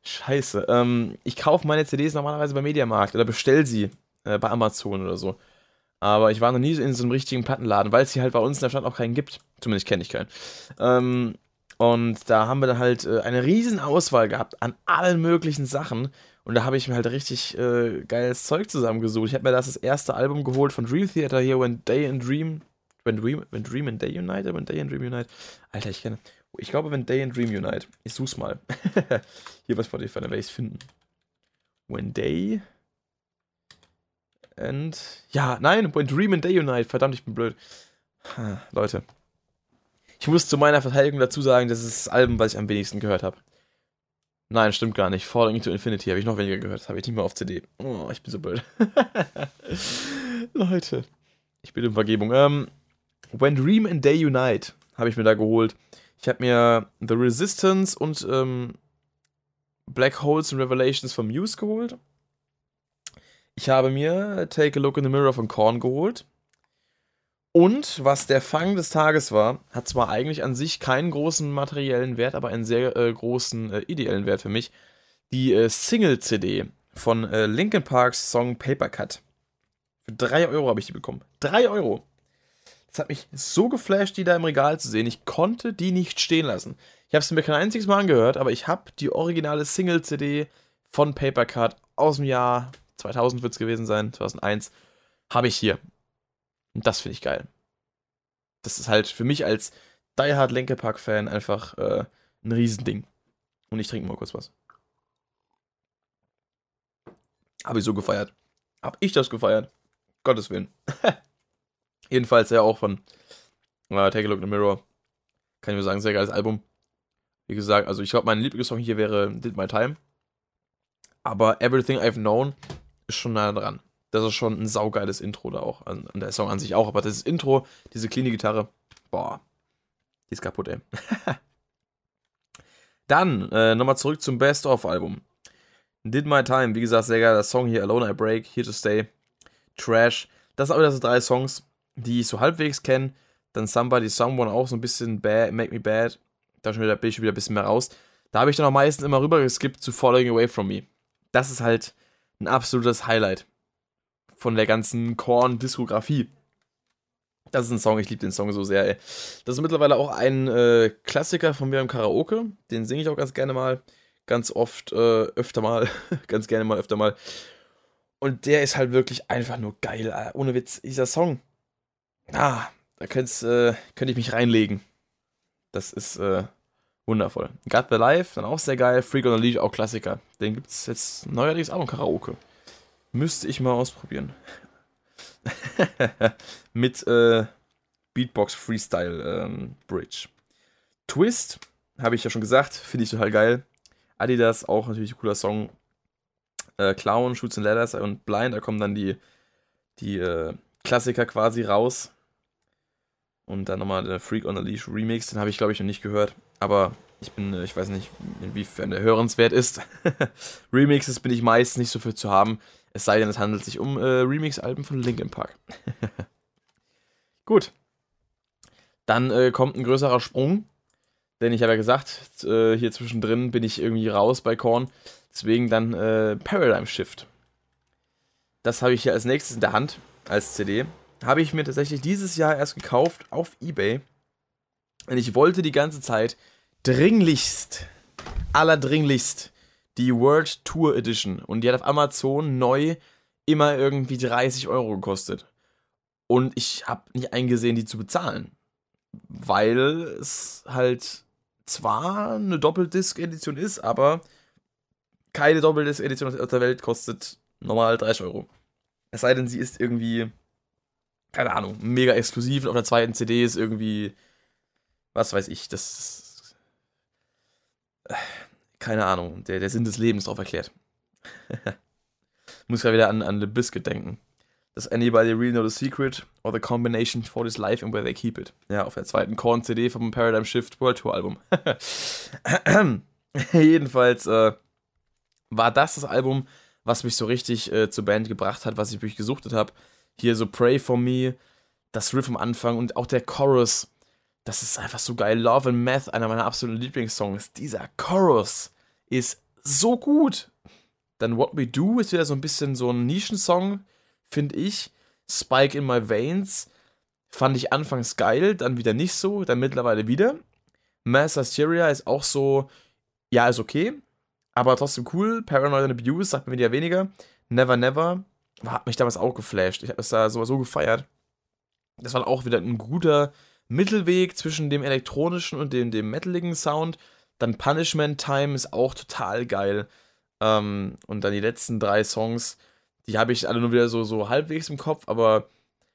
Scheiße. Ähm, ich kaufe meine CDs normalerweise bei Mediamarkt oder bestell sie äh, bei Amazon oder so. Aber ich war noch nie in so einem richtigen Plattenladen, weil es hier halt bei uns in der Stadt auch keinen gibt. Zumindest kenne ich keinen. Ähm, und da haben wir dann halt äh, eine riesen Auswahl gehabt an allen möglichen Sachen. Und da habe ich mir halt richtig äh, geiles Zeug zusammengesucht. Ich habe mir das, das erste Album geholt von Dream Theater hier, When Day and Dream. When Dream, when Dream and Day Unite? When Day and Dream Unite? Alter, ich kenne. Ich glaube, When Day and Dream Unite. Ich such's mal. hier bei Spotify, dann werde ich es finden. When Day and. Ja, nein, When Dream and Day Unite. Verdammt, ich bin blöd. Ha, Leute. Ich muss zu meiner Verteidigung dazu sagen, das ist das Album, was ich am wenigsten gehört habe. Nein, stimmt gar nicht. Falling to Infinity habe ich noch weniger gehört. Das habe ich nicht mehr auf CD. Oh, ich bin so blöd. Leute, ich bitte um Vergebung. Ähm, When Dream and Day Unite habe ich mir da geholt. Ich habe mir The Resistance und ähm, Black Holes and Revelations von Muse geholt. Ich habe mir Take a Look in the Mirror von Korn geholt. Und was der Fang des Tages war, hat zwar eigentlich an sich keinen großen materiellen Wert, aber einen sehr äh, großen äh, ideellen Wert für mich. Die äh, Single-CD von äh, Linkin Parks Song Paper Cut. Für 3 Euro habe ich die bekommen. 3 Euro. Das hat mich so geflasht, die da im Regal zu sehen. Ich konnte die nicht stehen lassen. Ich habe sie mir kein einziges Mal angehört, aber ich habe die originale Single-CD von Paper Cut aus dem Jahr 2000 wird es gewesen sein, 2001, habe ich hier. Und das finde ich geil. Das ist halt für mich als Die Hard Linkin Park Fan einfach äh, ein Riesending. Und ich trinke mal kurz was. Habe ich so gefeiert. Habe ich das gefeiert? Gottes Willen. Jedenfalls ja auch von äh, Take a Look in the Mirror. Kann ich nur sagen, sehr geiles Album. Wie gesagt, also ich glaube, mein Lieblingssong hier wäre Did My Time. Aber Everything I've Known ist schon nah dran. Das ist schon ein saugeiles Intro da auch. An, an der Song an sich auch. Aber das Intro, diese cleane Gitarre, boah, die ist kaputt, ey. Dann äh, nochmal zurück zum Best-of-Album. Did My Time, wie gesagt, sehr geiler Song hier. Alone I Break, Here to Stay, Trash. Das sind wieder so drei Songs, die ich so halbwegs kenne. Dann Somebody, Someone auch so ein bisschen bad, Make Me Bad. Da bin ich schon wieder ein bisschen mehr raus. Da habe ich dann auch meistens immer rüber geskippt zu Falling Away From Me. Das ist halt ein absolutes Highlight von der ganzen Korn-Diskografie. Das ist ein Song, ich liebe den Song so sehr, ey. Das ist mittlerweile auch ein äh, Klassiker von mir im Karaoke. Den singe ich auch ganz gerne mal. Ganz oft, äh, öfter mal. ganz gerne mal, öfter mal. Und der ist halt wirklich einfach nur geil, Alter. ohne Witz. Dieser Song. Ah, da könnt's, äh, könnte ich mich reinlegen. Das ist äh, wundervoll. Got the Life, dann auch sehr geil. Freak on the Leash, auch Klassiker. Den gibt es jetzt neuerdings auch im Karaoke. Müsste ich mal ausprobieren. Mit äh, Beatbox Freestyle ähm, Bridge. Twist, habe ich ja schon gesagt, finde ich total geil. Adidas, auch natürlich ein cooler Song. Äh, Clown, Shoots and Ladders und Blind, da kommen dann die, die äh, Klassiker quasi raus. Und dann nochmal der Freak on a Leash Remix, den habe ich glaube ich noch nicht gehört. Aber ich bin, äh, ich weiß nicht, inwiefern der hörenswert ist. Remixes bin ich meist nicht so für zu haben. Es sei denn, es handelt sich um äh, Remix-Alben von Linkin Park. Gut. Dann äh, kommt ein größerer Sprung. Denn ich habe ja gesagt, äh, hier zwischendrin bin ich irgendwie raus bei Korn. Deswegen dann äh, Paradigm Shift. Das habe ich hier als nächstes in der Hand, als CD. Habe ich mir tatsächlich dieses Jahr erst gekauft auf Ebay. Und ich wollte die ganze Zeit dringlichst, allerdringlichst die World Tour Edition. Und die hat auf Amazon neu immer irgendwie 30 Euro gekostet. Und ich habe nicht eingesehen, die zu bezahlen. Weil es halt zwar eine Doppeldisc-Edition ist, aber keine Doppeldisc-Edition auf der Welt kostet normal 30 Euro. Es sei denn, sie ist irgendwie, keine Ahnung, mega exklusiv und auf der zweiten CD ist irgendwie, was weiß ich, das. Keine Ahnung, der, der Sinn des Lebens drauf erklärt. Muss ja wieder an, an The Biscuit denken. Does anybody really know the secret or the combination for this life and where they keep it? Ja, auf der zweiten Korn-CD vom Paradigm Shift World Tour Album. Jedenfalls äh, war das das Album, was mich so richtig äh, zur Band gebracht hat, was ich wirklich gesuchtet habe. Hier so Pray for Me, das Riff am Anfang und auch der Chorus. Das ist einfach so geil. Love and Math, einer meiner absoluten Lieblingssongs. Dieser Chorus ist so gut. Dann What We Do ist wieder so ein bisschen so ein Nischensong finde ich. Spike in My Veins fand ich anfangs geil, dann wieder nicht so, dann mittlerweile wieder. Mass Hysteria ist auch so, ja, ist okay, aber trotzdem cool. Paranoid and Abuse sagt mir wieder weniger. Never Never hat mich damals auch geflasht. Ich habe es da so gefeiert. Das war auch wieder ein guter Mittelweg zwischen dem elektronischen und dem, dem metaligen Sound. Dann Punishment Time ist auch total geil. Ähm, und dann die letzten drei Songs die habe ich alle nur wieder so, so halbwegs im Kopf, aber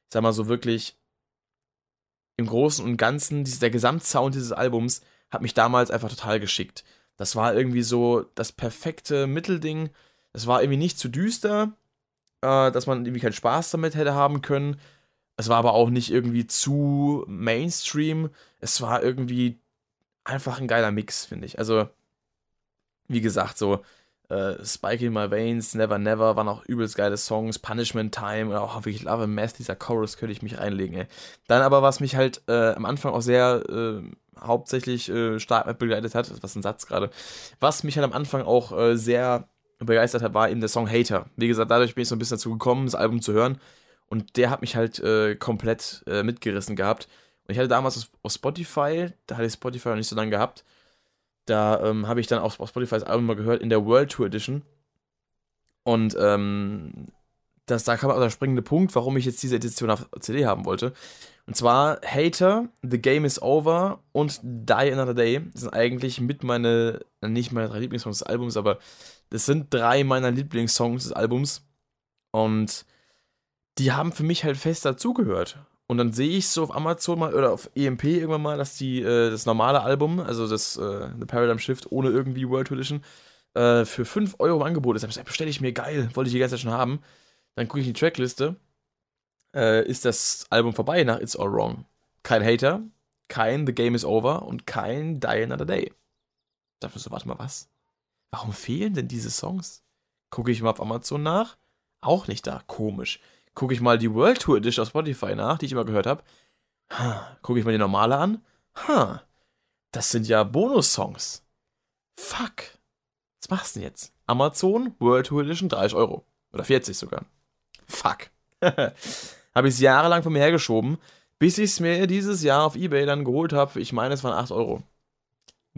ich sag mal so wirklich im Großen und Ganzen, der Gesamtsound dieses Albums hat mich damals einfach total geschickt. Das war irgendwie so das perfekte Mittelding. Es war irgendwie nicht zu düster, äh, dass man irgendwie keinen Spaß damit hätte haben können. Es war aber auch nicht irgendwie zu Mainstream. Es war irgendwie einfach ein geiler Mix, finde ich. Also, wie gesagt, so äh, Spike in My Veins, Never Never waren auch übelst geile Songs. Punishment Time oder auch wirklich Love and Math, dieser Chorus könnte ich mich reinlegen, ey. Dann aber, was mich halt äh, am Anfang auch sehr äh, hauptsächlich äh, stark begleitet hat, was ein Satz gerade, was mich halt am Anfang auch äh, sehr begeistert hat, war eben der Song Hater. Wie gesagt, dadurch bin ich so ein bisschen dazu gekommen, das Album zu hören. Und der hat mich halt äh, komplett äh, mitgerissen gehabt. Und ich hatte damals auf Spotify, da hatte ich Spotify noch nicht so lange gehabt, da ähm, habe ich dann auch Spotify das Album mal gehört in der World Tour Edition. Und ähm, das, da kam auch der springende Punkt, warum ich jetzt diese Edition auf CD haben wollte. Und zwar Hater, The Game is Over und Die Another Day. Sind eigentlich mit meine, nicht meine drei Lieblingssongs des Albums, aber das sind drei meiner Lieblingssongs des Albums. Und die haben für mich halt fest dazugehört. Und dann sehe ich so auf Amazon mal oder auf EMP irgendwann mal, dass die äh, das normale Album, also das äh, The Paradigm Shift ohne irgendwie World Edition, äh, für 5 Euro im Angebot ist. Da bestelle ich mir geil, wollte ich die ganze Zeit schon haben. Dann gucke ich in die Trackliste. Äh, ist das Album vorbei nach It's All Wrong? Kein Hater, kein The Game is Over und kein Die Another Day. Ich dachte so, warte mal, was? Warum fehlen denn diese Songs? Gucke ich mal auf Amazon nach. Auch nicht da. Komisch gucke ich mal die World Tour Edition auf Spotify nach, die ich immer gehört habe. Gucke ich mal die normale an. Ha, das sind ja Bonus-Songs. Fuck. Was machst du denn jetzt? Amazon World Tour Edition 30 Euro. Oder 40 sogar. Fuck. habe ich es jahrelang von mir hergeschoben, bis ich es mir dieses Jahr auf Ebay dann geholt habe. Ich meine, es waren 8 Euro.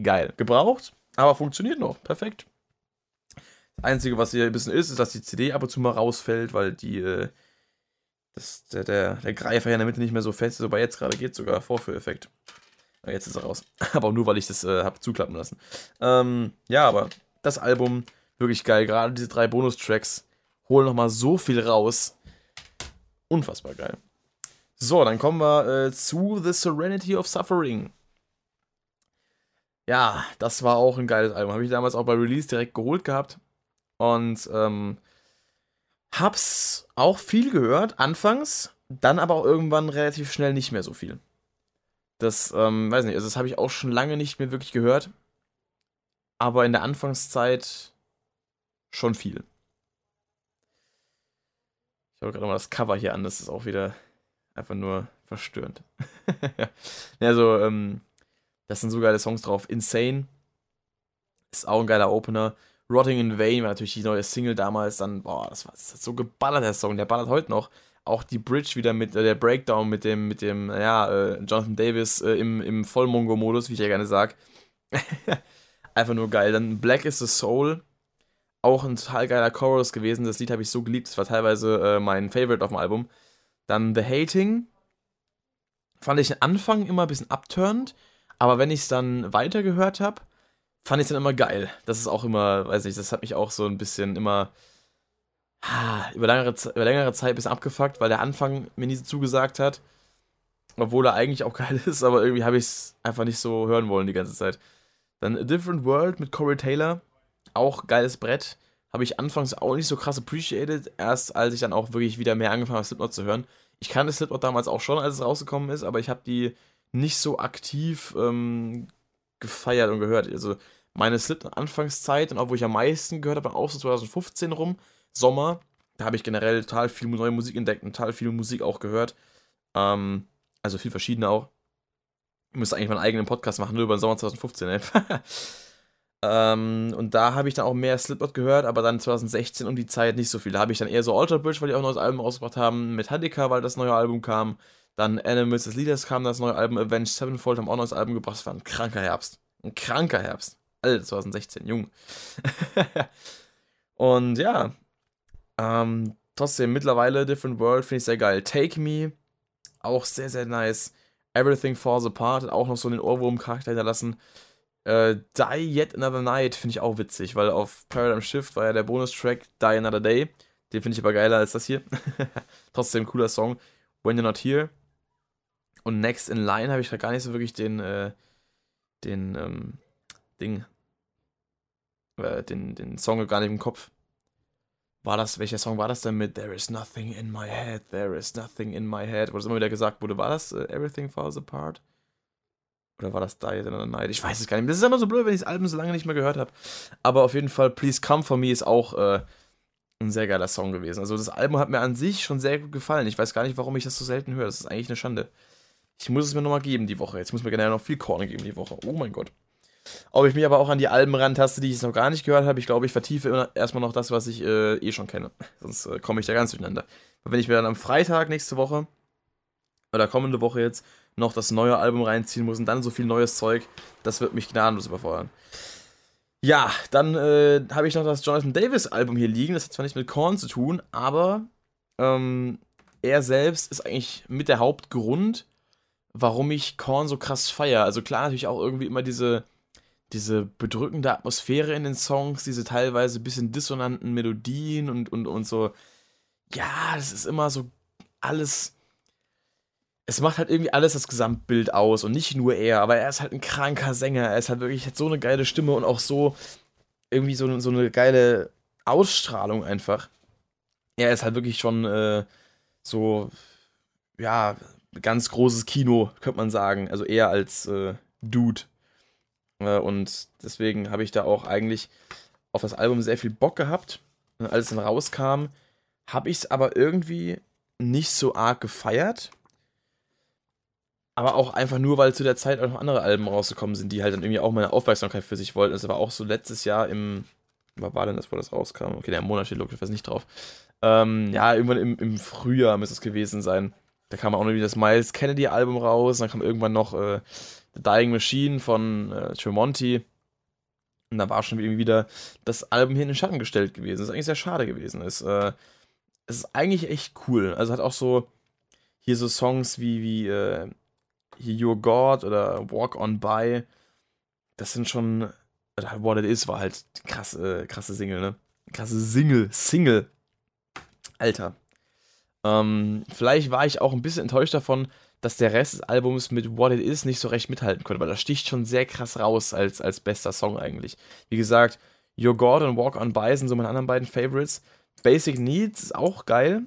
Geil. Gebraucht, aber funktioniert noch. Perfekt. Das Einzige, was hier ein bisschen ist, ist, dass die CD ab und zu mal rausfällt, weil die äh, das, der, der, der Greifer hier in der Mitte nicht mehr so fest ist, aber jetzt gerade geht sogar Vorführeffekt. Jetzt ist er raus. aber nur, weil ich das äh, habe zuklappen lassen. Ähm, ja, aber das Album, wirklich geil. Gerade diese drei Bonustracks holen nochmal so viel raus. Unfassbar geil. So, dann kommen wir äh, zu The Serenity of Suffering. Ja, das war auch ein geiles Album. Habe ich damals auch bei Release direkt geholt gehabt. Und ähm, Hab's auch viel gehört, anfangs, dann aber auch irgendwann relativ schnell nicht mehr so viel. Das, ähm, weiß nicht, also das habe ich auch schon lange nicht mehr wirklich gehört. Aber in der Anfangszeit schon viel. Ich habe gerade mal das Cover hier an, das ist auch wieder einfach nur verstörend. also, ähm, das sind so geile Songs drauf. Insane ist auch ein geiler Opener. Rotting in Vain war natürlich die neue Single damals. Dann, boah, das war, das so geballert, der Song. Der ballert heute noch. Auch die Bridge wieder mit, äh, der Breakdown mit dem, mit dem, ja, äh, Jonathan Davis äh, im, im Vollmongo-Modus, wie ich ja gerne sag. Einfach nur geil. Dann Black is the Soul. Auch ein total geiler Chorus gewesen. Das Lied habe ich so geliebt. Das war teilweise äh, mein Favorite auf dem Album. Dann The Hating. Fand ich den Anfang immer ein bisschen abturnt. Aber wenn ich es dann weitergehört habe, fand ich dann immer geil. Das ist auch immer, weiß nicht, das hat mich auch so ein bisschen immer über längere, über längere Zeit ein bisschen abgefuckt, weil der Anfang mir nie zugesagt hat. Obwohl er eigentlich auch geil ist, aber irgendwie habe ich es einfach nicht so hören wollen die ganze Zeit. Dann A Different World mit Corey Taylor. Auch geiles Brett. Habe ich anfangs auch nicht so krass appreciated. Erst als ich dann auch wirklich wieder mehr angefangen habe, Slipknot zu hören. Ich kannte Slipknot damals auch schon, als es rausgekommen ist, aber ich habe die nicht so aktiv ähm, gefeiert und gehört. Also meine Slipknot-Anfangszeit und auch wo ich am meisten gehört habe, auch so 2015 rum, Sommer, da habe ich generell total viel neue Musik entdeckt und total viel Musik auch gehört. Ähm, also viel verschiedene auch. Ich müsste eigentlich meinen eigenen Podcast machen, nur über den Sommer 2015. Ne? ähm, und da habe ich dann auch mehr Slipknot gehört, aber dann 2016 um die Zeit nicht so viel. Da habe ich dann eher so Alter Bridge, weil die auch ein neues Album rausgebracht haben, Metallica, weil das neue Album kam. Dann Animals as Leaders kam das neue Album, Avenged Sevenfold haben auch neues Album gebracht. Das war ein kranker Herbst. Ein kranker Herbst. Alter, 2016, jung. und ja, ähm, trotzdem mittlerweile Different World finde ich sehr geil. Take Me, auch sehr, sehr nice. Everything Falls Apart, hat auch noch so einen Ohrwurm-Charakter hinterlassen. Äh, Die Yet Another Night finde ich auch witzig, weil auf Paradigm Shift war ja der Bonustrack Die Another Day. Den finde ich aber geiler als das hier. Trotzdem cooler Song. When You're Not Here. Und Next in Line habe ich da gar nicht so wirklich den, äh, den, ähm, Ding, äh, den, den Song gar nicht im Kopf. War das, welcher Song war das denn mit There is nothing in my head, there is nothing in my head, wo das immer wieder gesagt wurde, war das uh, Everything Falls Apart? Oder war das Die in the Night? Ich weiß es gar nicht. Das ist immer so blöd, wenn ich das Album so lange nicht mehr gehört habe. Aber auf jeden Fall, Please Come For Me ist auch äh, ein sehr geiler Song gewesen. Also das Album hat mir an sich schon sehr gut gefallen. Ich weiß gar nicht, warum ich das so selten höre. Das ist eigentlich eine Schande. Ich muss es mir nochmal geben die Woche. Jetzt muss mir generell noch viel Korn geben die Woche. Oh mein Gott. Ob ich mich aber auch an die Alben rantaste, die ich noch gar nicht gehört habe, ich glaube, ich vertiefe erstmal noch das, was ich äh, eh schon kenne. Sonst äh, komme ich da ganz durcheinander. Wenn ich mir dann am Freitag nächste Woche oder kommende Woche jetzt noch das neue Album reinziehen muss und dann so viel neues Zeug, das wird mich gnadenlos überfordern. Ja, dann äh, habe ich noch das Jonathan Davis Album hier liegen. Das hat zwar nicht mit Korn zu tun, aber ähm, er selbst ist eigentlich mit der Hauptgrund, warum ich Korn so krass feiere. Also klar, natürlich auch irgendwie immer diese diese bedrückende Atmosphäre in den Songs, diese teilweise bisschen dissonanten Melodien und, und, und so. Ja, das ist immer so alles. es macht halt irgendwie alles das Gesamtbild aus und nicht nur er, aber er ist halt ein kranker Sänger. Er ist halt wirklich, hat so eine geile Stimme und auch so irgendwie so, so eine geile Ausstrahlung einfach. Er ist halt wirklich schon äh, so, ja, ganz großes Kino, könnte man sagen. Also eher als äh, Dude. Äh, und deswegen habe ich da auch eigentlich auf das Album sehr viel Bock gehabt. Und als es dann rauskam, habe ich es aber irgendwie nicht so arg gefeiert. Aber auch einfach nur, weil zu der Zeit auch noch andere Alben rausgekommen sind, die halt dann irgendwie auch meine Aufmerksamkeit für sich wollten. Das war auch so letztes Jahr im. Was war denn das, wo das rauskam? Okay, der Monat steht logisch, ich weiß nicht drauf. Ähm, ja, irgendwann im, im Frühjahr müsste es gewesen sein. Da kam auch noch wieder das Miles Kennedy-Album raus. Dann kam irgendwann noch äh, The Dying Machine von äh, Tremonti. Und da war schon irgendwie wieder das Album hier in den Schatten gestellt gewesen. Das ist eigentlich sehr schade gewesen. Es, äh, es ist eigentlich echt cool. Also hat auch so hier so Songs wie, wie äh, Your God oder Walk On By, das sind schon, What It Is war halt krasse, krasse Single, ne? Krasse Single, Single. Alter. Ähm, vielleicht war ich auch ein bisschen enttäuscht davon, dass der Rest des Albums mit What It Is nicht so recht mithalten konnte, weil das sticht schon sehr krass raus als, als bester Song eigentlich. Wie gesagt, Your God und Walk On By sind so meine anderen beiden Favorites. Basic Needs ist auch geil.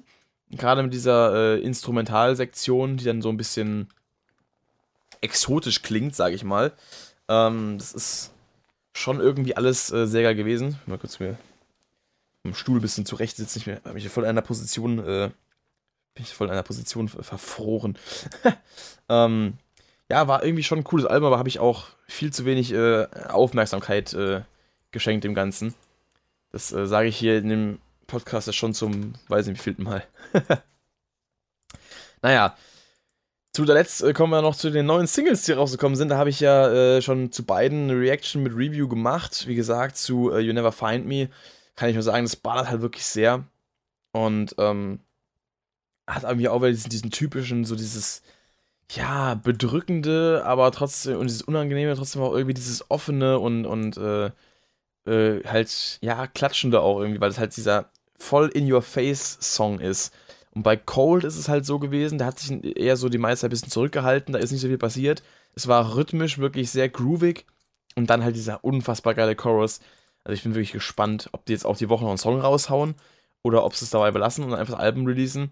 Gerade mit dieser äh, Instrumentalsektion, die dann so ein bisschen exotisch klingt, sage ich mal. Ähm, das ist schon irgendwie alles äh, sehr geil gewesen. Mal kurz mir im Stuhl ein bisschen zurecht sitzen. Ich habe mich voll in einer Position, äh, bin ich voll in einer Position verfroren. ähm, ja, war irgendwie schon ein cooles Album, aber habe ich auch viel zu wenig äh, Aufmerksamkeit äh, geschenkt dem Ganzen. Das äh, sage ich hier in dem Podcast schon zum, weiß nicht wie vielten Mal. naja, zu der Letzt äh, kommen wir noch zu den neuen Singles, die rausgekommen sind. Da habe ich ja äh, schon zu beiden eine Reaction mit Review gemacht. Wie gesagt, zu äh, You Never Find Me kann ich nur sagen, das ballert halt wirklich sehr. Und ähm, hat irgendwie auch diesen, diesen typischen, so dieses, ja, bedrückende, aber trotzdem, und dieses unangenehme, trotzdem auch irgendwie dieses offene und, und äh, äh, halt, ja, klatschende auch irgendwie, weil es halt dieser voll in your face Song ist. Und bei Cold ist es halt so gewesen, da hat sich eher so die meiste Zeit ein bisschen zurückgehalten, da ist nicht so viel passiert. Es war rhythmisch wirklich sehr groovig und dann halt dieser unfassbar geile Chorus. Also ich bin wirklich gespannt, ob die jetzt auch die Woche noch einen Song raushauen oder ob sie es dabei belassen und einfach Album releasen.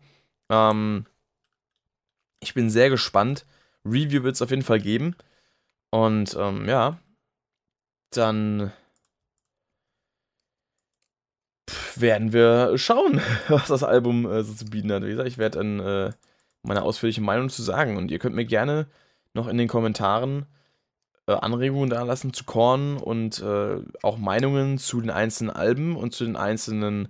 Ähm, ich bin sehr gespannt. Review wird es auf jeden Fall geben. Und ähm, ja, dann werden wir schauen, was das Album äh, so zu bieten hat. Wie gesagt, ich werde dann äh, meine ausführliche Meinung zu sagen. Und ihr könnt mir gerne noch in den Kommentaren äh, Anregungen da lassen zu Korn und äh, auch Meinungen zu den einzelnen Alben und zu den einzelnen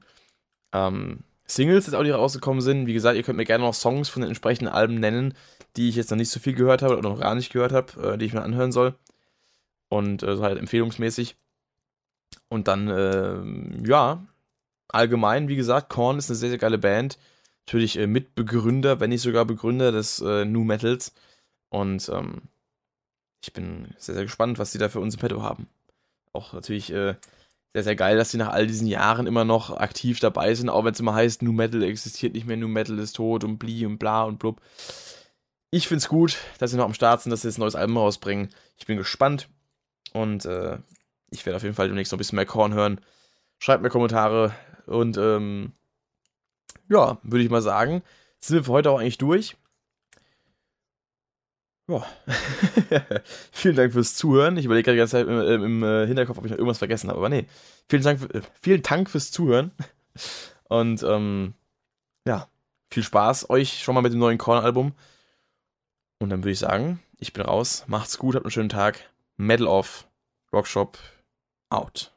ähm, Singles, die auch die rausgekommen sind. Wie gesagt, ihr könnt mir gerne noch Songs von den entsprechenden Alben nennen, die ich jetzt noch nicht so viel gehört habe oder noch gar nicht gehört habe, äh, die ich mir anhören soll. Und äh, so halt empfehlungsmäßig. Und dann, äh, ja, allgemein, wie gesagt, Korn ist eine sehr, sehr geile Band. Natürlich äh, Mitbegründer, wenn nicht sogar Begründer des äh, New Metals. Und ähm, ich bin sehr, sehr gespannt, was sie da für uns im Petto haben. Auch natürlich äh, sehr, sehr geil, dass sie nach all diesen Jahren immer noch aktiv dabei sind, auch wenn es immer heißt, New Metal existiert nicht mehr, New Metal ist tot und bli und bla und blub. Ich finde es gut, dass sie noch am Start sind, dass sie jetzt ein neues Album rausbringen. Ich bin gespannt und äh, ich werde auf jeden Fall demnächst noch ein bisschen mehr Korn hören. Schreibt mir Kommentare, und ähm, ja, würde ich mal sagen, sind wir für heute auch eigentlich durch. Ja. vielen Dank fürs Zuhören. Ich überlege gerade die ganze Zeit im, im, äh, Hinterkopf, ob ich noch irgendwas vergessen habe. Aber nee. Vielen Dank, für, äh, vielen Dank fürs Zuhören. Und ähm, ja, viel Spaß euch schon mal mit dem neuen Korn-Album. Und dann würde ich sagen, ich bin raus. Macht's gut, habt einen schönen Tag. Metal off. Rockshop out.